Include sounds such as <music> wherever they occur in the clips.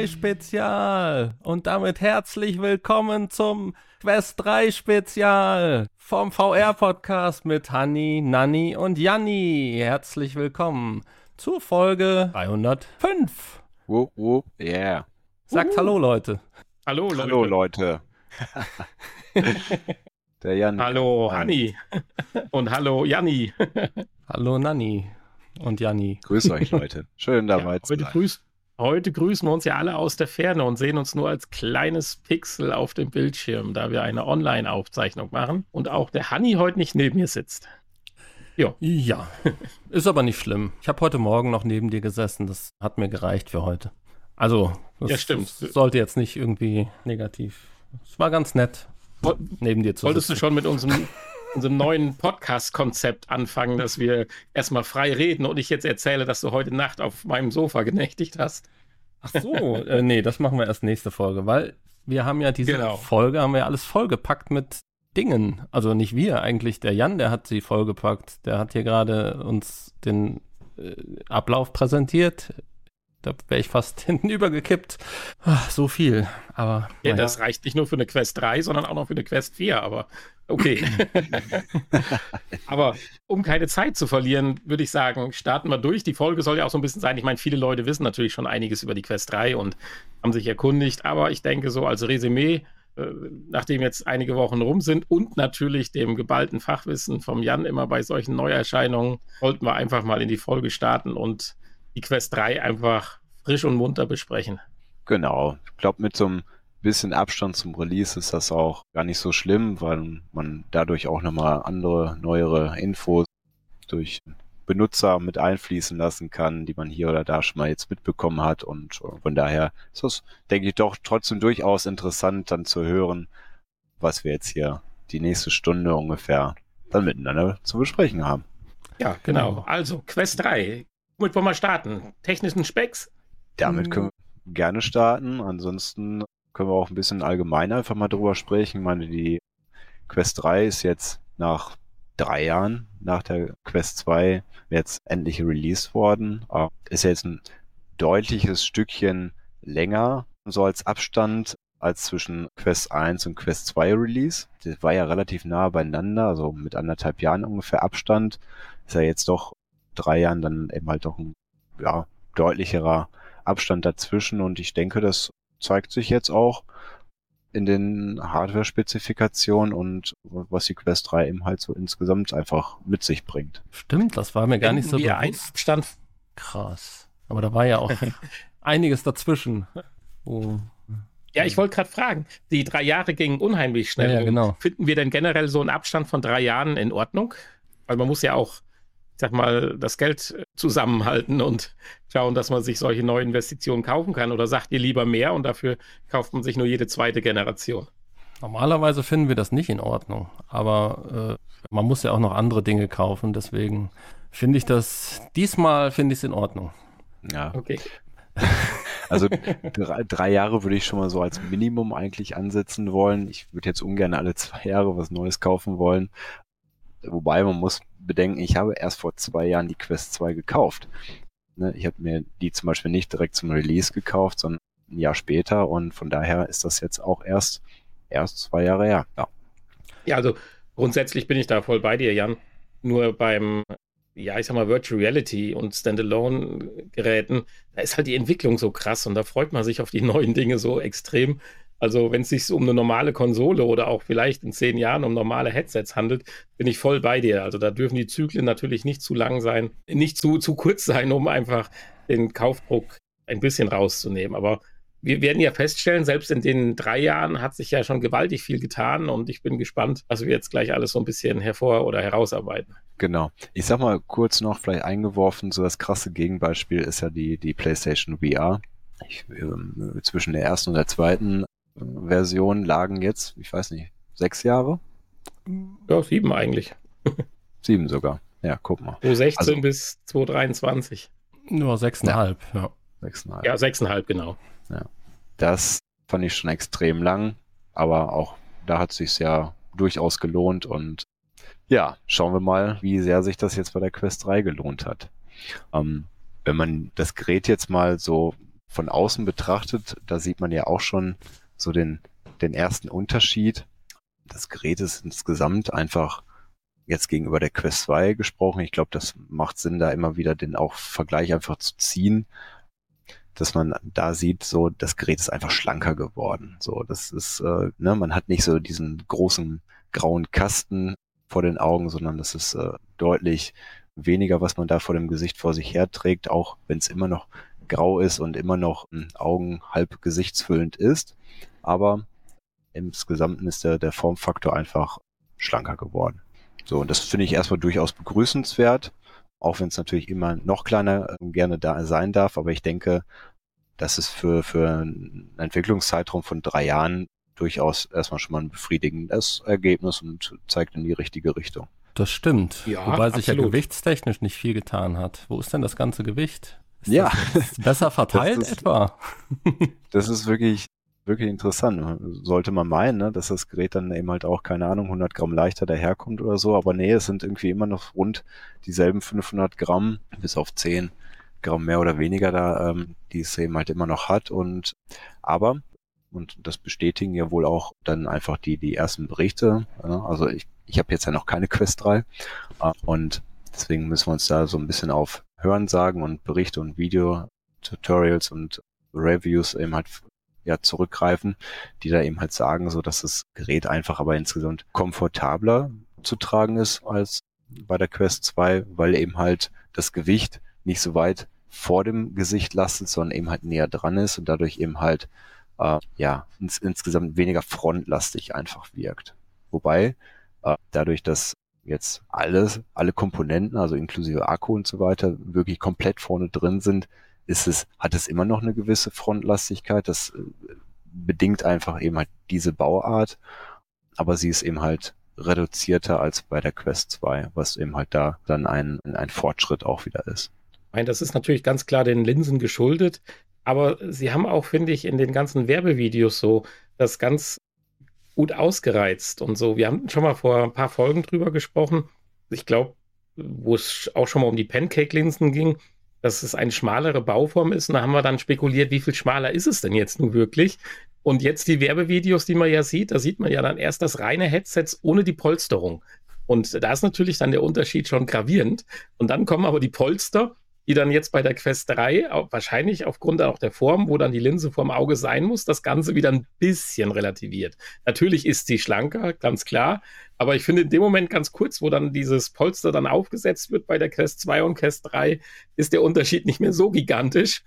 das Quest 3 Spezial. Und damit herzlich willkommen zum Quest 3 Spezial vom VR Podcast mit Hanni, Nanni und Janni. Herzlich willkommen zur Folge 305. Whoop, whoop, yeah. Sagt Hallo, Leute. Hallo, Leute. Hallo, Leute. <laughs> Der Jan. Hallo, Hanni. Und hallo, Janni. Hallo, Nanni und Janni. Grüß euch, Leute. Schön dabei Ja, zu heute, sein. grüß, heute grüßen wir uns ja alle aus der Ferne und sehen uns nur als kleines Pixel auf dem Bildschirm, da wir eine Online-Aufzeichnung machen und auch der Hanni heute nicht neben mir sitzt. Ja, ist aber nicht schlimm. Ich habe heute Morgen noch neben dir gesessen. Das hat mir gereicht für heute. Also, das Ja, stimmt. sollte jetzt nicht irgendwie negativ. Es war ganz nett, Woll- neben dir zu Wolltest du sitzen. schon mit unserem, unserem neuen Podcast-Konzept anfangen, dass wir erstmal frei reden und ich jetzt erzähle, dass du heute Nacht auf meinem Sofa genächtigt hast? Ach so, äh, nee, das machen wir erst nächste Folge, weil wir haben ja diese Genau. Folge, haben wir alles vollgepackt mit Dingen. Also nicht wir, eigentlich der Jan, der hat sie vollgepackt. Der hat hier gerade uns den äh, Ablauf präsentiert. Da wäre ich fast <laughs> hinten übergekippt. Ach, so viel. Aber Ja, naja. das reicht nicht nur für eine Quest 3, sondern auch noch für eine Quest 4, aber okay. <laughs> aber um keine Zeit zu verlieren, würde ich sagen, starten wir durch. Die Folge soll ja auch so ein bisschen sein. Ich meine, viele Leute wissen natürlich schon einiges über die Quest 3 und haben sich erkundigt, aber ich denke, so als Resümee, äh, nachdem jetzt einige Wochen rum sind und natürlich dem geballten Fachwissen vom Jan immer bei solchen Neuerscheinungen, wollten wir einfach mal in die Folge starten und die Quest 3 einfach frisch und munter besprechen. Genau. Ich glaube, mit so einem bisschen Abstand zum Release ist das auch gar nicht so schlimm, weil man dadurch auch nochmal andere, neuere Infos durch Benutzer mit einfließen lassen kann, die man hier oder da schon mal jetzt mitbekommen hat. Und äh, von daher ist das, denke ich, doch trotzdem durchaus interessant, dann zu hören, was wir jetzt hier die nächste Stunde ungefähr dann miteinander zu besprechen haben. Ja, genau. Also, Quest 3. Womit wollen wir starten? Technischen Specks? Damit Mhm. können wir gerne starten. Ansonsten können wir auch ein bisschen allgemeiner einfach mal drüber sprechen. Ich meine, die Quest 3 ist jetzt nach drei Jahren nach der Quest 2 jetzt endlich released worden. Äh, Ist jetzt ein deutliches Stückchen länger, so als Abstand als zwischen Quest 1 und Quest 2 Release. Das war ja relativ nah beieinander, also mit anderthalb Jahren ungefähr Abstand. Ist ja jetzt doch drei Jahren dann eben halt doch ein ja, deutlicherer Abstand dazwischen und ich denke, das zeigt sich jetzt auch in den Hardware-Spezifikationen und was die Quest 3 eben halt so insgesamt einfach mit sich bringt. Stimmt, das war mir gar nicht so bewusst. Abstand. Krass. Aber da war ja auch <laughs> einiges dazwischen. Oh. Ja, ich wollte gerade fragen. Die drei Jahre gingen unheimlich schnell. Ja, ja, genau. Finden wir denn generell so einen Abstand von drei Jahren in Ordnung? Weil man muss ja auch, sag mal, das Geld äh, zusammenhalten und schauen, dass man sich solche neuen Investitionen kaufen kann. Oder sagt ihr lieber mehr und dafür kauft man sich nur jede zweite Generation? Normalerweise finden wir das nicht in Ordnung, aber äh, man muss ja auch noch andere Dinge kaufen, deswegen finde ich das, diesmal finde ich es in Ordnung. Ja, Okay. <laughs> also drei, drei Jahre würde ich schon mal so als Minimum eigentlich ansetzen wollen. Ich würde jetzt ungern alle zwei Jahre was Neues kaufen wollen. Wobei man muss bedenken, ich habe erst vor zwei Jahren die Quest 2 gekauft. Ne, ich habe mir die zum Beispiel nicht direkt zum Release gekauft, sondern ein Jahr später und von daher ist das jetzt auch erst, erst zwei Jahre her. Ja. Ja, also grundsätzlich bin ich da voll bei dir, Jan. Nur beim, ja, ich sag mal, Virtual Reality und Standalone-Geräten, da ist halt die Entwicklung so krass und da freut man sich auf die neuen Dinge so extrem. Also, wenn es sich um eine normale Konsole oder auch vielleicht in zehn Jahren um normale Headsets handelt, bin ich voll bei dir. Also, da dürfen die Zyklen natürlich nicht zu lang sein, nicht zu, zu kurz sein, um einfach den Kaufdruck ein bisschen rauszunehmen. Aber wir werden ja feststellen, selbst in den drei Jahren hat sich ja schon gewaltig viel getan und ich bin gespannt, was wir jetzt gleich alles so ein bisschen hervor- oder herausarbeiten. Genau. Ich sag mal kurz noch vielleicht eingeworfen, so das krasse Gegenbeispiel ist ja die, die PlayStation VR. Ich, ähm, zwischen der ersten und der zweiten Version lagen jetzt, ich weiß nicht, sechs Jahre? Ja, sieben eigentlich. <laughs> Sieben sogar. Ja, guck mal. 2016 Also- bis 2023. Nur sechseinhalb, ja. Sechseinhalb. Ja, sechseinhalb, genau. Das fand ich schon extrem lang, aber auch da hat sich's ja durchaus gelohnt und ja, schauen wir mal, wie sehr sich das jetzt bei der Quest 3 gelohnt hat. Ähm, wenn man das Gerät jetzt mal so von außen betrachtet, da sieht man ja auch schon so den, den ersten Unterschied. Das Gerät ist insgesamt einfach jetzt gegenüber der Quest 2 gesprochen. Ich glaube, das macht Sinn, da immer wieder den auch Vergleich einfach zu ziehen, dass man da sieht, so das Gerät ist einfach schlanker geworden. So, das ist, äh, ne, man hat nicht so diesen großen grauen Kasten vor den Augen, sondern das ist äh, deutlich weniger, was man da vor dem Gesicht vor sich herträgt, auch wenn es immer noch grau ist und immer noch hm, Augen halb gesichtsfüllend ist. Aber insgesamt ist der, der Formfaktor einfach schlanker geworden. So, und das finde ich erstmal durchaus begrüßenswert, auch wenn es natürlich immer noch kleiner äh, gerne da sein darf. Aber ich denke, das ist für, für einen Entwicklungszeitraum von drei Jahren durchaus erstmal schon mal ein befriedigendes Ergebnis und zeigt in die richtige Richtung. Das stimmt. Ja, Wobei sich ja gewichtstechnisch nicht viel getan hat. Wo ist denn das ganze Gewicht? Ist ja. besser <laughs> verteilt das ist, etwa? das ist wirklich, wirklich interessant. Sollte man meinen, ne, dass das Gerät dann eben halt auch, keine Ahnung, 100 Gramm leichter daherkommt oder so. Aber nee, es sind irgendwie immer noch rund dieselben 500 Gramm, bis auf 10 Gramm mehr oder weniger da, ähm, die es eben halt immer noch hat. Und aber und das bestätigen ja wohl auch dann einfach die die ersten Berichte. Ja, also ich ich habe jetzt ja noch keine Quest 3 äh, und deswegen müssen wir uns da so ein bisschen auf Hörensagen und Berichte und Video-Tutorials und Reviews eben halt ja zurückgreifen, die da eben halt sagen, so dass das Gerät einfach aber insgesamt komfortabler zu tragen ist als bei der Quest 2, weil eben halt das Gewicht nicht so weit vor dem Gesicht lastet, sondern eben halt näher dran ist und dadurch eben halt äh, ja ins, insgesamt weniger frontlastig einfach wirkt. Wobei äh, dadurch, dass jetzt alles, alle Komponenten, also inklusive Akku und so weiter, wirklich komplett vorne drin sind, ist es, hat es immer noch eine gewisse Frontlastigkeit. Das äh, bedingt einfach eben halt diese Bauart, aber sie ist eben halt reduzierter als bei der Quest 2, was eben halt da dann ein, ein Fortschritt auch wieder ist. Ich meine, das ist natürlich ganz klar den Linsen geschuldet, aber sie haben auch, finde ich, in den ganzen Werbevideos so das ganz gut ausgereizt und so. Wir haben schon mal vor ein paar Folgen drüber gesprochen. Ich glaube, wo es auch schon mal um die Pancake-Linsen ging, dass es eine schmalere Bauform ist. Und da haben wir dann spekuliert, wie viel schmaler ist es denn jetzt nun wirklich? Und jetzt die Werbevideos, die man ja sieht, da sieht man ja dann erst das reine Headset ohne die Polsterung. Und da ist natürlich dann der Unterschied schon gravierend. Und dann kommen aber die Polster die dann jetzt bei der Quest 3, wahrscheinlich aufgrund auch der Form, wo dann die Linse vorm Auge sein muss, das Ganze wieder ein bisschen relativiert. Natürlich ist sie schlanker, ganz klar, aber ich finde in dem Moment ganz kurz, wo dann dieses Polster dann aufgesetzt wird bei der Quest 2 und Quest 3, ist der Unterschied nicht mehr so gigantisch,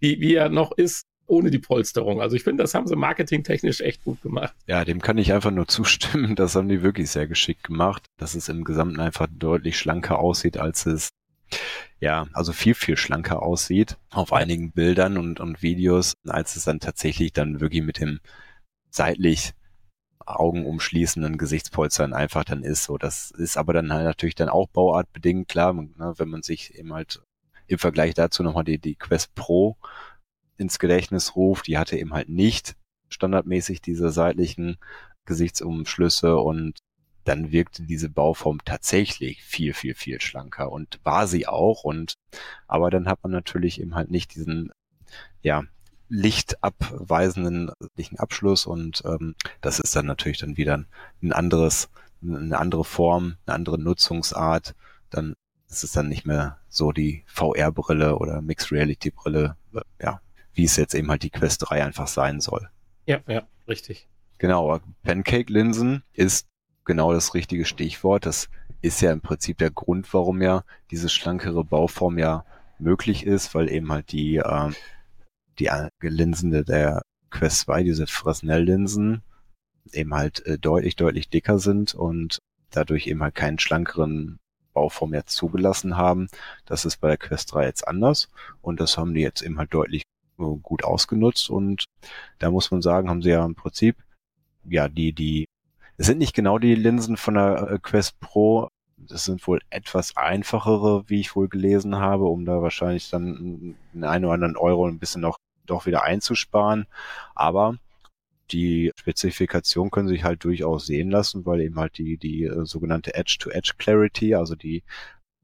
wie, wie er noch ist ohne die Polsterung. Also ich finde, das haben sie marketingtechnisch echt gut gemacht. Ja, dem kann ich einfach nur <laughs> zustimmen. Das haben die wirklich sehr geschickt gemacht, dass es im Gesamten einfach deutlich schlanker aussieht, als es ja, also viel, viel schlanker aussieht auf einigen Bildern und, und Videos, als es dann tatsächlich dann wirklich mit dem seitlich Augen umschließenden Gesichtspolstern einfach dann ist. So, das ist aber dann halt natürlich dann auch bauartbedingt, klar, ne, wenn man sich eben halt im Vergleich dazu nochmal die, die Quest Pro ins Gedächtnis ruft, die hatte eben halt nicht standardmäßig diese seitlichen Gesichtsumschlüsse und dann wirkte diese Bauform tatsächlich viel, viel, viel schlanker und war sie auch. Und aber dann hat man natürlich eben halt nicht diesen, ja, lichtabweisenden Abschluss und ähm, das ist dann natürlich dann wieder ein anderes, eine andere Form, eine andere Nutzungsart. Dann ist es dann nicht mehr so die VR-Brille oder Mixed Reality Brille, ja, wie es jetzt eben halt die Quest 3 einfach sein soll. Ja, ja, richtig. Genau, Pancake-Linsen ist genau das richtige Stichwort. Das ist ja im Prinzip der Grund, warum ja diese schlankere Bauform ja möglich ist, weil eben halt die, äh, die Linsen der Quest 2, diese Fresnel-Linsen, eben halt äh, deutlich, deutlich dicker sind und dadurch eben halt keinen schlankeren Bauform mehr zugelassen haben. Das ist bei der Quest 3 jetzt anders und das haben die jetzt eben halt deutlich äh, gut ausgenutzt und da muss man sagen, haben sie ja im Prinzip ja die, die es sind nicht genau die Linsen von der äh, Quest Pro. Das sind wohl etwas einfachere, wie ich wohl gelesen habe, um da wahrscheinlich dann den einen oder anderen Euro ein bisschen noch doch wieder einzusparen. Aber die Spezifikation können sich halt durchaus sehen lassen, weil eben halt die, die äh, sogenannte Edge-to-Edge -Edge Clarity, also die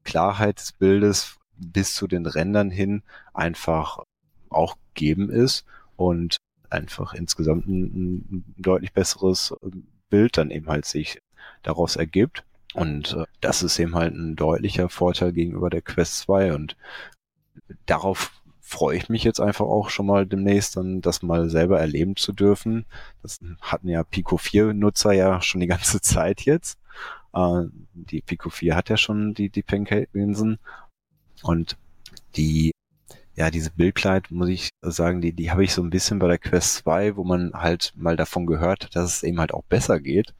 Klarheit des Bildes bis zu den Rändern hin einfach auch gegeben ist und einfach insgesamt ein, ein deutlich besseres Bild dann eben halt sich daraus ergibt. Und äh, das ist eben halt ein deutlicher Vorteil gegenüber der Quest 2 und darauf freue ich mich jetzt einfach auch schon mal demnächst dann das mal selber erleben zu dürfen. Das hatten ja Pico 4 Nutzer ja schon die ganze <laughs> Zeit jetzt. Äh, die Pico 4 hat ja schon die, die Pancake-Linsen und die ja, diese Bildkleid, muss ich sagen, die, die habe ich so ein bisschen bei der Quest 2, wo man halt mal davon gehört hat, dass es eben halt auch besser geht.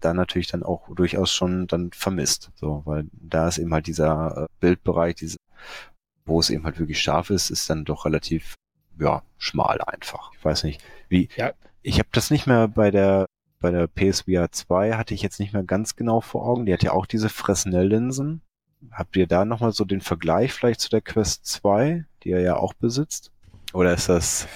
Da natürlich dann auch durchaus schon dann vermisst. So, weil da ist eben halt dieser äh, Bildbereich, diese, wo es eben halt wirklich scharf ist, ist dann doch relativ, ja, schmal einfach. Ich weiß nicht, wie. Ja. Ich habe das nicht mehr bei der bei der PSVR 2 hatte ich jetzt nicht mehr ganz genau vor Augen. Die hat ja auch diese Fresnel-Linsen. Habt ihr da nochmal so den Vergleich vielleicht zu der Quest 2, die ihr ja auch besitzt? Oder ist das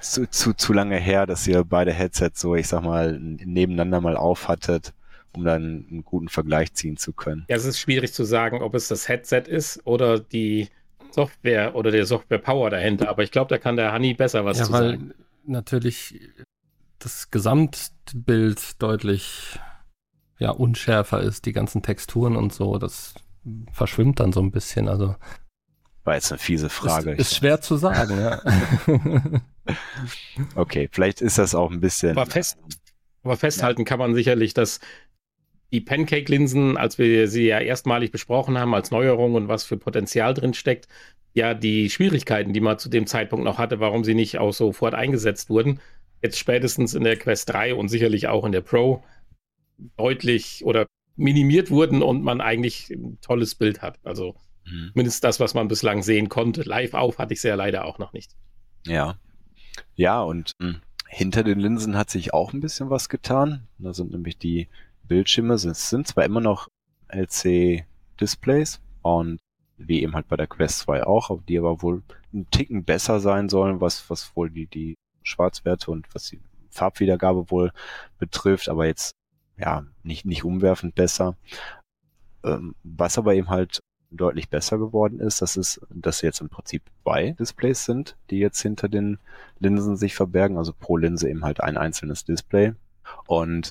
zu, zu, zu lange her, dass ihr beide Headsets so, ich sag mal, nebeneinander mal aufhattet, um dann einen guten Vergleich ziehen zu können? Ja, es ist schwierig zu sagen, ob es das Headset ist oder die Software oder der Software Power dahinter. Aber ich glaube, da kann der Honey besser was ja, zu weil sagen. Natürlich das Gesamtbild deutlich ja, unschärfer ist, die ganzen Texturen und so. Das verschwimmt dann so ein bisschen. Also war jetzt eine fiese Frage. Ist, ist schwer zu sagen, ja. <laughs> <laughs> okay, vielleicht ist das auch ein bisschen. Aber, fest, aber festhalten ja. kann man sicherlich, dass die Pancake-Linsen, als wir sie ja erstmalig besprochen haben als Neuerung und was für Potenzial drin steckt, ja die Schwierigkeiten, die man zu dem Zeitpunkt noch hatte, warum sie nicht auch sofort eingesetzt wurden, jetzt spätestens in der Quest 3 und sicherlich auch in der Pro deutlich oder minimiert wurden und man eigentlich ein tolles Bild hat. Also mhm. mindestens das, was man bislang sehen konnte. Live auf hatte ich sehr leider auch noch nicht. Ja. Ja, und mh, hm, hinter den Linsen hat sich auch ein bisschen was getan. Da sind nämlich die Bildschirme, es sind zwar immer noch LC-Displays und wie eben halt bei der Quest 2 auch, die aber wohl einen Ticken besser sein sollen, was, was wohl die, die Schwarzwerte und was die Farbwiedergabe wohl betrifft, aber jetzt ja, nicht, nicht umwerfend besser. Ähm, was aber eben halt deutlich besser geworden ist, das ist, dass jetzt im Prinzip zwei Displays sind, die jetzt hinter den Linsen sich verbergen, also pro Linse eben halt ein einzelnes Display. Und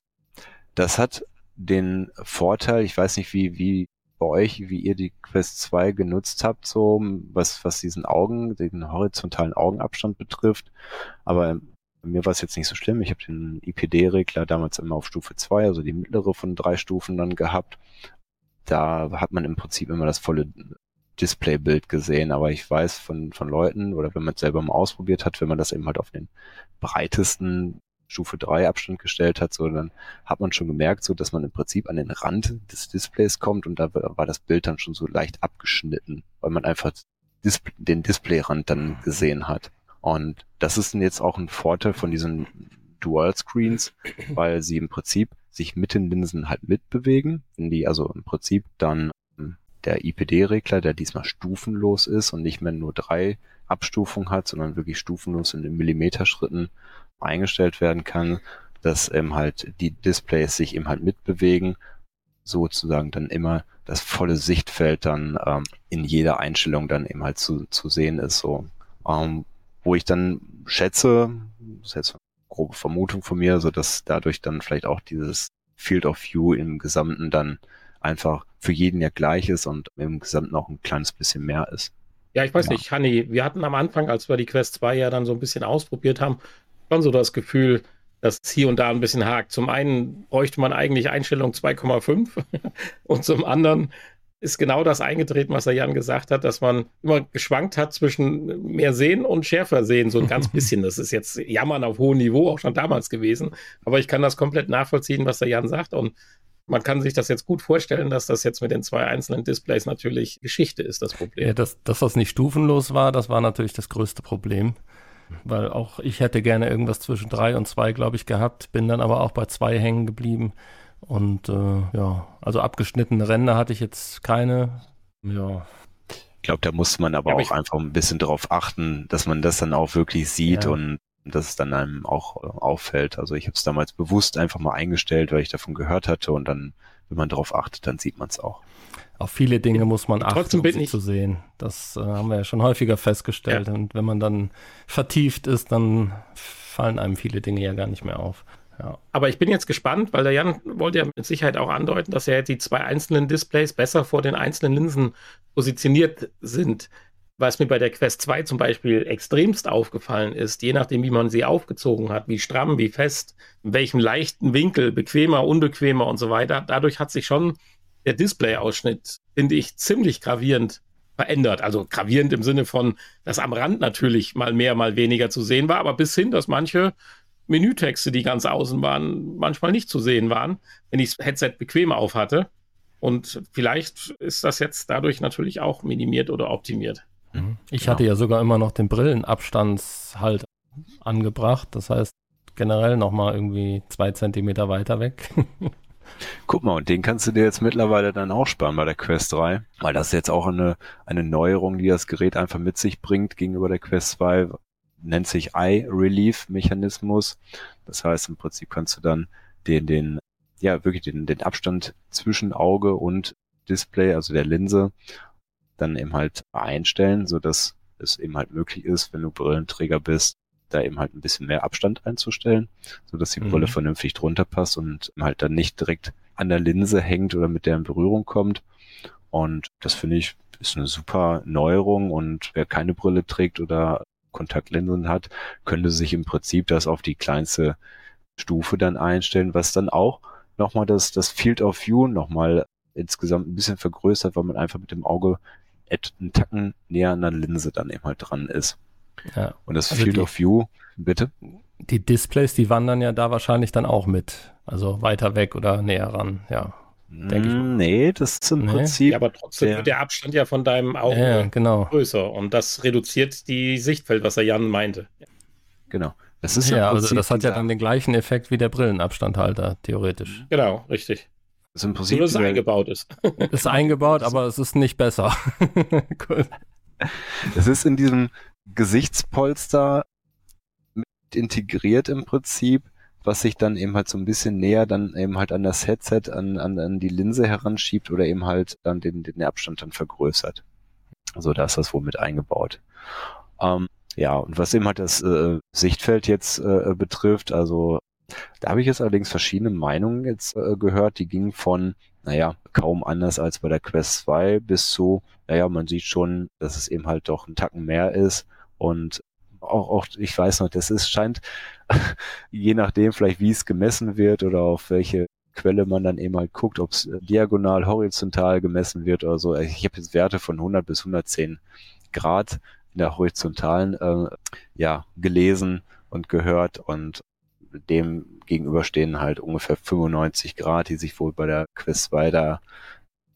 das hat den Vorteil, ich weiß nicht, wie, wie bei euch, wie ihr die Quest 2 genutzt habt, so was, was diesen Augen, den horizontalen Augenabstand betrifft. Aber mir war es jetzt nicht so schlimm. Ich habe den IPD-Regler damals immer auf Stufe 2, also die mittlere von drei Stufen dann gehabt. Da hat man im Prinzip immer das volle Displaybild gesehen, aber ich weiß von, von Leuten oder wenn man es selber mal ausprobiert hat, wenn man das eben halt auf den breitesten Stufe 3 Abstand gestellt hat, so dann hat man schon gemerkt, so dass man im Prinzip an den Rand des Displays kommt und da war das Bild dann schon so leicht abgeschnitten, weil man einfach den Displayrand dann gesehen hat. Und das ist jetzt auch ein Vorteil von diesen Dual Screens, weil sie im Prinzip sich mit den Linsen halt mitbewegen. Wenn die also im Prinzip dann ähm, der IPD-Regler, der diesmal stufenlos ist und nicht mehr nur drei Abstufungen hat, sondern wirklich stufenlos in den Millimeterschritten eingestellt werden kann, dass eben halt die Displays sich eben halt mitbewegen, sozusagen dann immer das volle Sichtfeld dann ähm, in jeder Einstellung dann eben halt zu, zu sehen ist, so. Ähm, wo ich dann schätze, das ist jetzt grobe Vermutung von mir, so dass dadurch dann vielleicht auch dieses Field of View im Gesamten dann einfach für jeden ja gleich ist und im Gesamten auch ein kleines bisschen mehr ist. Ja, ich weiß ja. nicht, Hanni, wir hatten am Anfang, als wir die Quest 2 ja dann so ein bisschen ausprobiert haben, schon so das Gefühl, dass es hier und da ein bisschen hakt. Zum einen bräuchte man eigentlich Einstellung 2,5 <laughs> und zum anderen ist genau das eingetreten, was der Jan gesagt hat, dass man immer geschwankt hat zwischen mehr sehen und schärfer sehen, so ein ganz <laughs> bisschen. Das ist jetzt Jammern auf hohem Niveau, auch schon damals gewesen. Aber ich kann das komplett nachvollziehen, was der Jan sagt. Und man kann sich das jetzt gut vorstellen, dass das jetzt mit den zwei einzelnen Displays natürlich Geschichte ist, das Problem. Ja, das, das was nicht stufenlos war, das war natürlich das größte Problem. Weil auch ich hätte gerne irgendwas zwischen drei und zwei, glaube ich, gehabt, bin dann aber auch bei zwei hängen geblieben. Und äh, ja, also abgeschnittene Ränder hatte ich jetzt keine. Ja. Ich glaube, da muss man aber ja, auch einfach ein bisschen darauf achten, dass man das dann auch wirklich sieht ja. und dass es dann einem auch äh, auffällt. Also ich habe es damals bewusst einfach mal eingestellt, weil ich davon gehört hatte und dann wenn man darauf achtet, dann sieht man es auch. Auf viele Dinge muss man achten, Trotzdem um bin sie ich- zu sehen. Das äh, haben wir ja schon häufiger festgestellt. Und wenn man dann vertieft ist, dann fallen einem viele Dinge ja gar nicht mehr auf. Aber ich bin jetzt gespannt, weil der Jan wollte ja mit Sicherheit auch andeuten, dass ja die zwei einzelnen Displays besser vor den einzelnen Linsen positioniert sind. Was mir bei der Quest 2 zum Beispiel extremst aufgefallen ist, je nachdem, wie man sie aufgezogen hat, wie stramm, wie fest, in welchem leichten Winkel, bequemer, unbequemer und so weiter, dadurch hat sich schon der Display-Ausschnitt, finde ich, ziemlich gravierend verändert. Also gravierend im Sinne von, dass am Rand natürlich mal mehr, mal weniger zu sehen war, aber bis hin, dass manche Menütexte, die ganz außen waren, manchmal nicht zu sehen waren, wenn ich das Headset bequem auf hatte. Und vielleicht ist das jetzt dadurch natürlich auch minimiert oder optimiert. Ich Genau. hatte ja sogar immer noch den Brillenabstandshalt angebracht. Das heißt, generell nochmal irgendwie zwei Zentimeter weiter weg. <laughs> Guck mal, und den kannst du dir jetzt mittlerweile dann auch sparen bei der Quest 3, weil das ist jetzt auch eine, eine Neuerung, die das Gerät einfach mit sich bringt gegenüber der Quest 2, nennt sich Eye Relief Mechanismus. Das heißt, im Prinzip kannst du dann den, den, ja, wirklich den, den Abstand zwischen Auge und Display, also der Linse, dann eben halt einstellen, so dass es eben halt möglich ist, wenn du Brillenträger bist, da eben halt ein bisschen mehr Abstand einzustellen, so dass die Mhm. Brille vernünftig drunter passt und halt dann nicht direkt an der Linse hängt oder mit der in Berührung kommt. Und das finde ich ist eine super Neuerung und wer keine Brille trägt oder Kontaktlinsen hat, könnte sich im Prinzip das auf die kleinste Stufe dann einstellen, was dann auch nochmal das, das Field of View nochmal insgesamt ein bisschen vergrößert, weil man einfach mit dem Auge einen Tacken näher an der Linse dann eben halt dran ist. ja. Und das Also Field die- of View, bitte? Die Displays, die wandern ja da wahrscheinlich dann auch mit. Also weiter weg oder näher ran, ja. Denk ich mal. Mm, Nee, das ist im Nee. Prinzip, Ja, aber trotzdem der- wird der Abstand ja von deinem Auge Ja, genau. größer und das reduziert die Sichtfeld, was der Jan meinte. genau. Das ist Ja, also das hat ja dann den gleichen Effekt wie der Brillenabstandhalter, theoretisch. Genau, richtig. ist im Nur, Prinzip dass es eingebaut ist. <laughs> Ist eingebaut, aber es ist nicht besser. <laughs> cool. Das ist in diesem Gesichtspolster mit integriert im Prinzip, was sich dann eben halt so ein bisschen näher dann eben halt an das Headset, an, an, an die Linse heranschiebt oder eben halt dann den, den Abstand dann vergrößert. Also da ist das wohl mit eingebaut. Ähm, ja, und was eben halt das äh, Sichtfeld jetzt äh, betrifft, also da habe ich jetzt allerdings verschiedene Meinungen jetzt äh, gehört, die gingen von, naja, kaum anders als bei der Quest 2 bis zu, naja, man sieht schon, dass es eben halt doch ein Tacken mehr ist und auch, auch ich weiß noch, das ist, scheint, je nachdem vielleicht wie es gemessen wird oder auf welche Quelle man dann eben halt guckt, ob es diagonal, horizontal gemessen wird oder so. Ich habe jetzt Werte von 100 bis 110 Grad in der horizontalen äh, ja gelesen und gehört und dem gegenüber stehen halt ungefähr 95 Grad, die sich wohl bei der Quest 2 da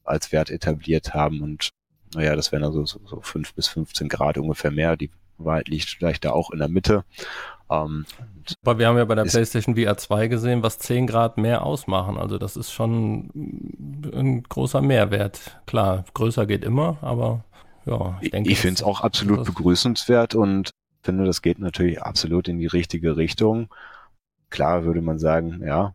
als Wert etabliert haben und naja, das wären also so, so 5 bis 15 Grad ungefähr mehr. Die Wahrheit liegt vielleicht da auch in der Mitte. Ähm, Aber wir haben ja bei der PlayStation VR 2 gesehen, was 10 Grad mehr ausmachen. Also das ist schon ein großer Mehrwert. Klar, größer geht immer, aber ja, ich denke. ich finde es auch absolut begrüßenswert und finde, das geht natürlich absolut in die richtige Richtung. Klar würde man sagen, ja,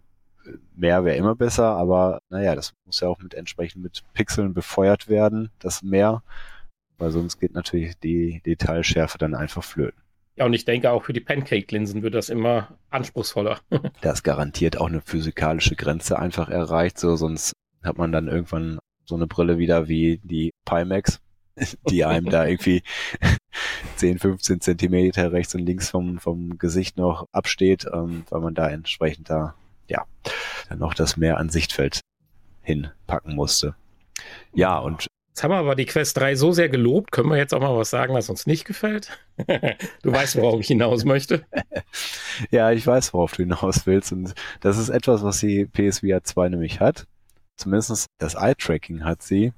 mehr wäre immer besser, aber naja, das muss ja auch mit entsprechend mit Pixeln befeuert werden, das mehr, weil sonst geht natürlich die Detailschärfe dann einfach flöten. Ja, und ich denke auch für die Pancake-Linsen wird das immer anspruchsvoller. <laughs> Da ist garantiert auch eine physikalische Grenze einfach erreicht, so sonst hat man dann irgendwann so eine Brille wieder wie die Pimax, <laughs> die einem da irgendwie <laughs> 10, 15 Zentimeter rechts und links vom, vom Gesicht noch absteht, ähm, weil man da entsprechend da, ja, dann noch das mehr an Sichtfeld hinpacken musste. Ja, und Jetzt haben wir aber die Quest 3 so sehr gelobt, können wir jetzt auch mal was sagen, was uns nicht gefällt? <laughs> du weißt, worauf ich hinaus möchte. <laughs> Ja, ich weiß, worauf du hinaus willst. Und das ist etwas, was die PSVR 2 nämlich hat. Zumindest das Eye-Tracking hat sie.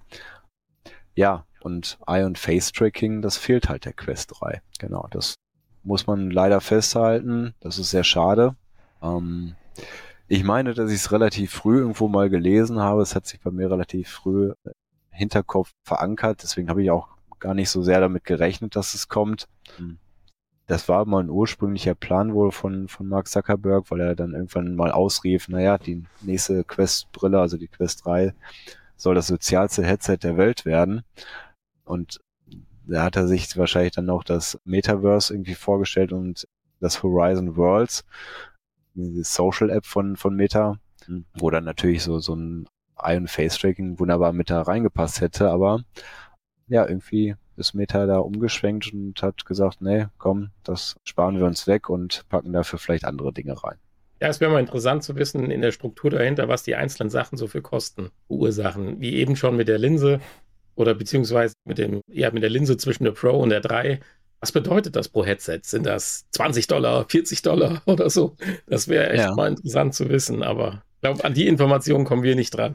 Ja, und Eye- und Face-Tracking, das fehlt halt der Quest 3. Genau, das muss man leider festhalten. Das ist sehr schade. Ähm, ich meine, dass ich es relativ früh irgendwo mal gelesen habe. Es hat sich bei mir relativ früh Hinterkopf verankert. Deswegen habe ich auch gar nicht so sehr damit gerechnet, dass es kommt. das war mal ein ursprünglicher Plan wohl von, von Mark Zuckerberg, weil er dann irgendwann mal ausrief, naja, die nächste Quest-Brille, also die Quest 3, soll das sozialste Headset der Welt werden. Und da hat er sich wahrscheinlich dann auch das Metaverse irgendwie vorgestellt und das Horizon Worlds, diese Social-App von, von Meta, wo dann natürlich so, so ein Eye- und Face-Tracking wunderbar mit da reingepasst hätte, aber ja, irgendwie ist Meta da umgeschwenkt und hat gesagt, nee, komm, das sparen wir uns weg und packen dafür vielleicht andere Dinge rein. Ja, es wäre mal interessant zu wissen in der Struktur dahinter, was die einzelnen Sachen so für Kosten verursachen. Wie eben schon mit der Linse oder beziehungsweise mit, dem, ja, mit der Linse zwischen der Pro und der 3. Was bedeutet das pro Headset? Sind das 20 Dollar, 40 Dollar oder so? Das wäre echt ja. mal interessant zu wissen, aber ich glaube, an die Informationen kommen wir nicht dran.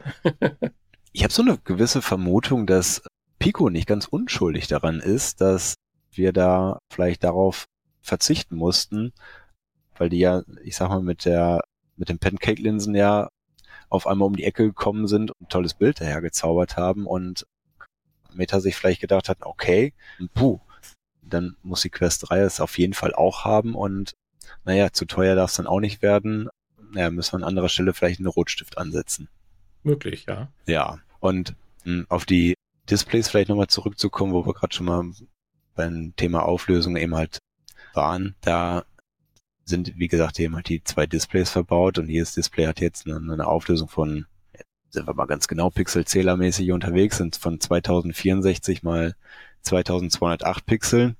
ich habe so eine gewisse Vermutung, dass Pico nicht ganz unschuldig daran ist, dass wir da vielleicht darauf verzichten mussten, weil die ja, ich sag mal, mit der, mit den Pancake-Linsen ja auf einmal um die Ecke gekommen sind und ein tolles Bild dahergezaubert haben und Meta sich vielleicht gedacht hat, okay, puh, dann muss die Quest 3 es auf jeden Fall auch haben und naja, zu teuer darf es dann auch nicht werden. Naja, müssen wir an anderer Stelle vielleicht einen Rotstift ansetzen. Möglich, ja. Ja, und mh, hm, auf die Displays vielleicht nochmal zurückzukommen, wo wir gerade schon mal beim Thema Auflösung eben halt waren. Da sind, wie gesagt, eben halt die zwei Displays verbaut und jedes Display hat jetzt eine, eine Auflösung von, sind wir mal ganz genau pixelzählermäßig unterwegs, sind von 2064 mal 2208 Pixeln,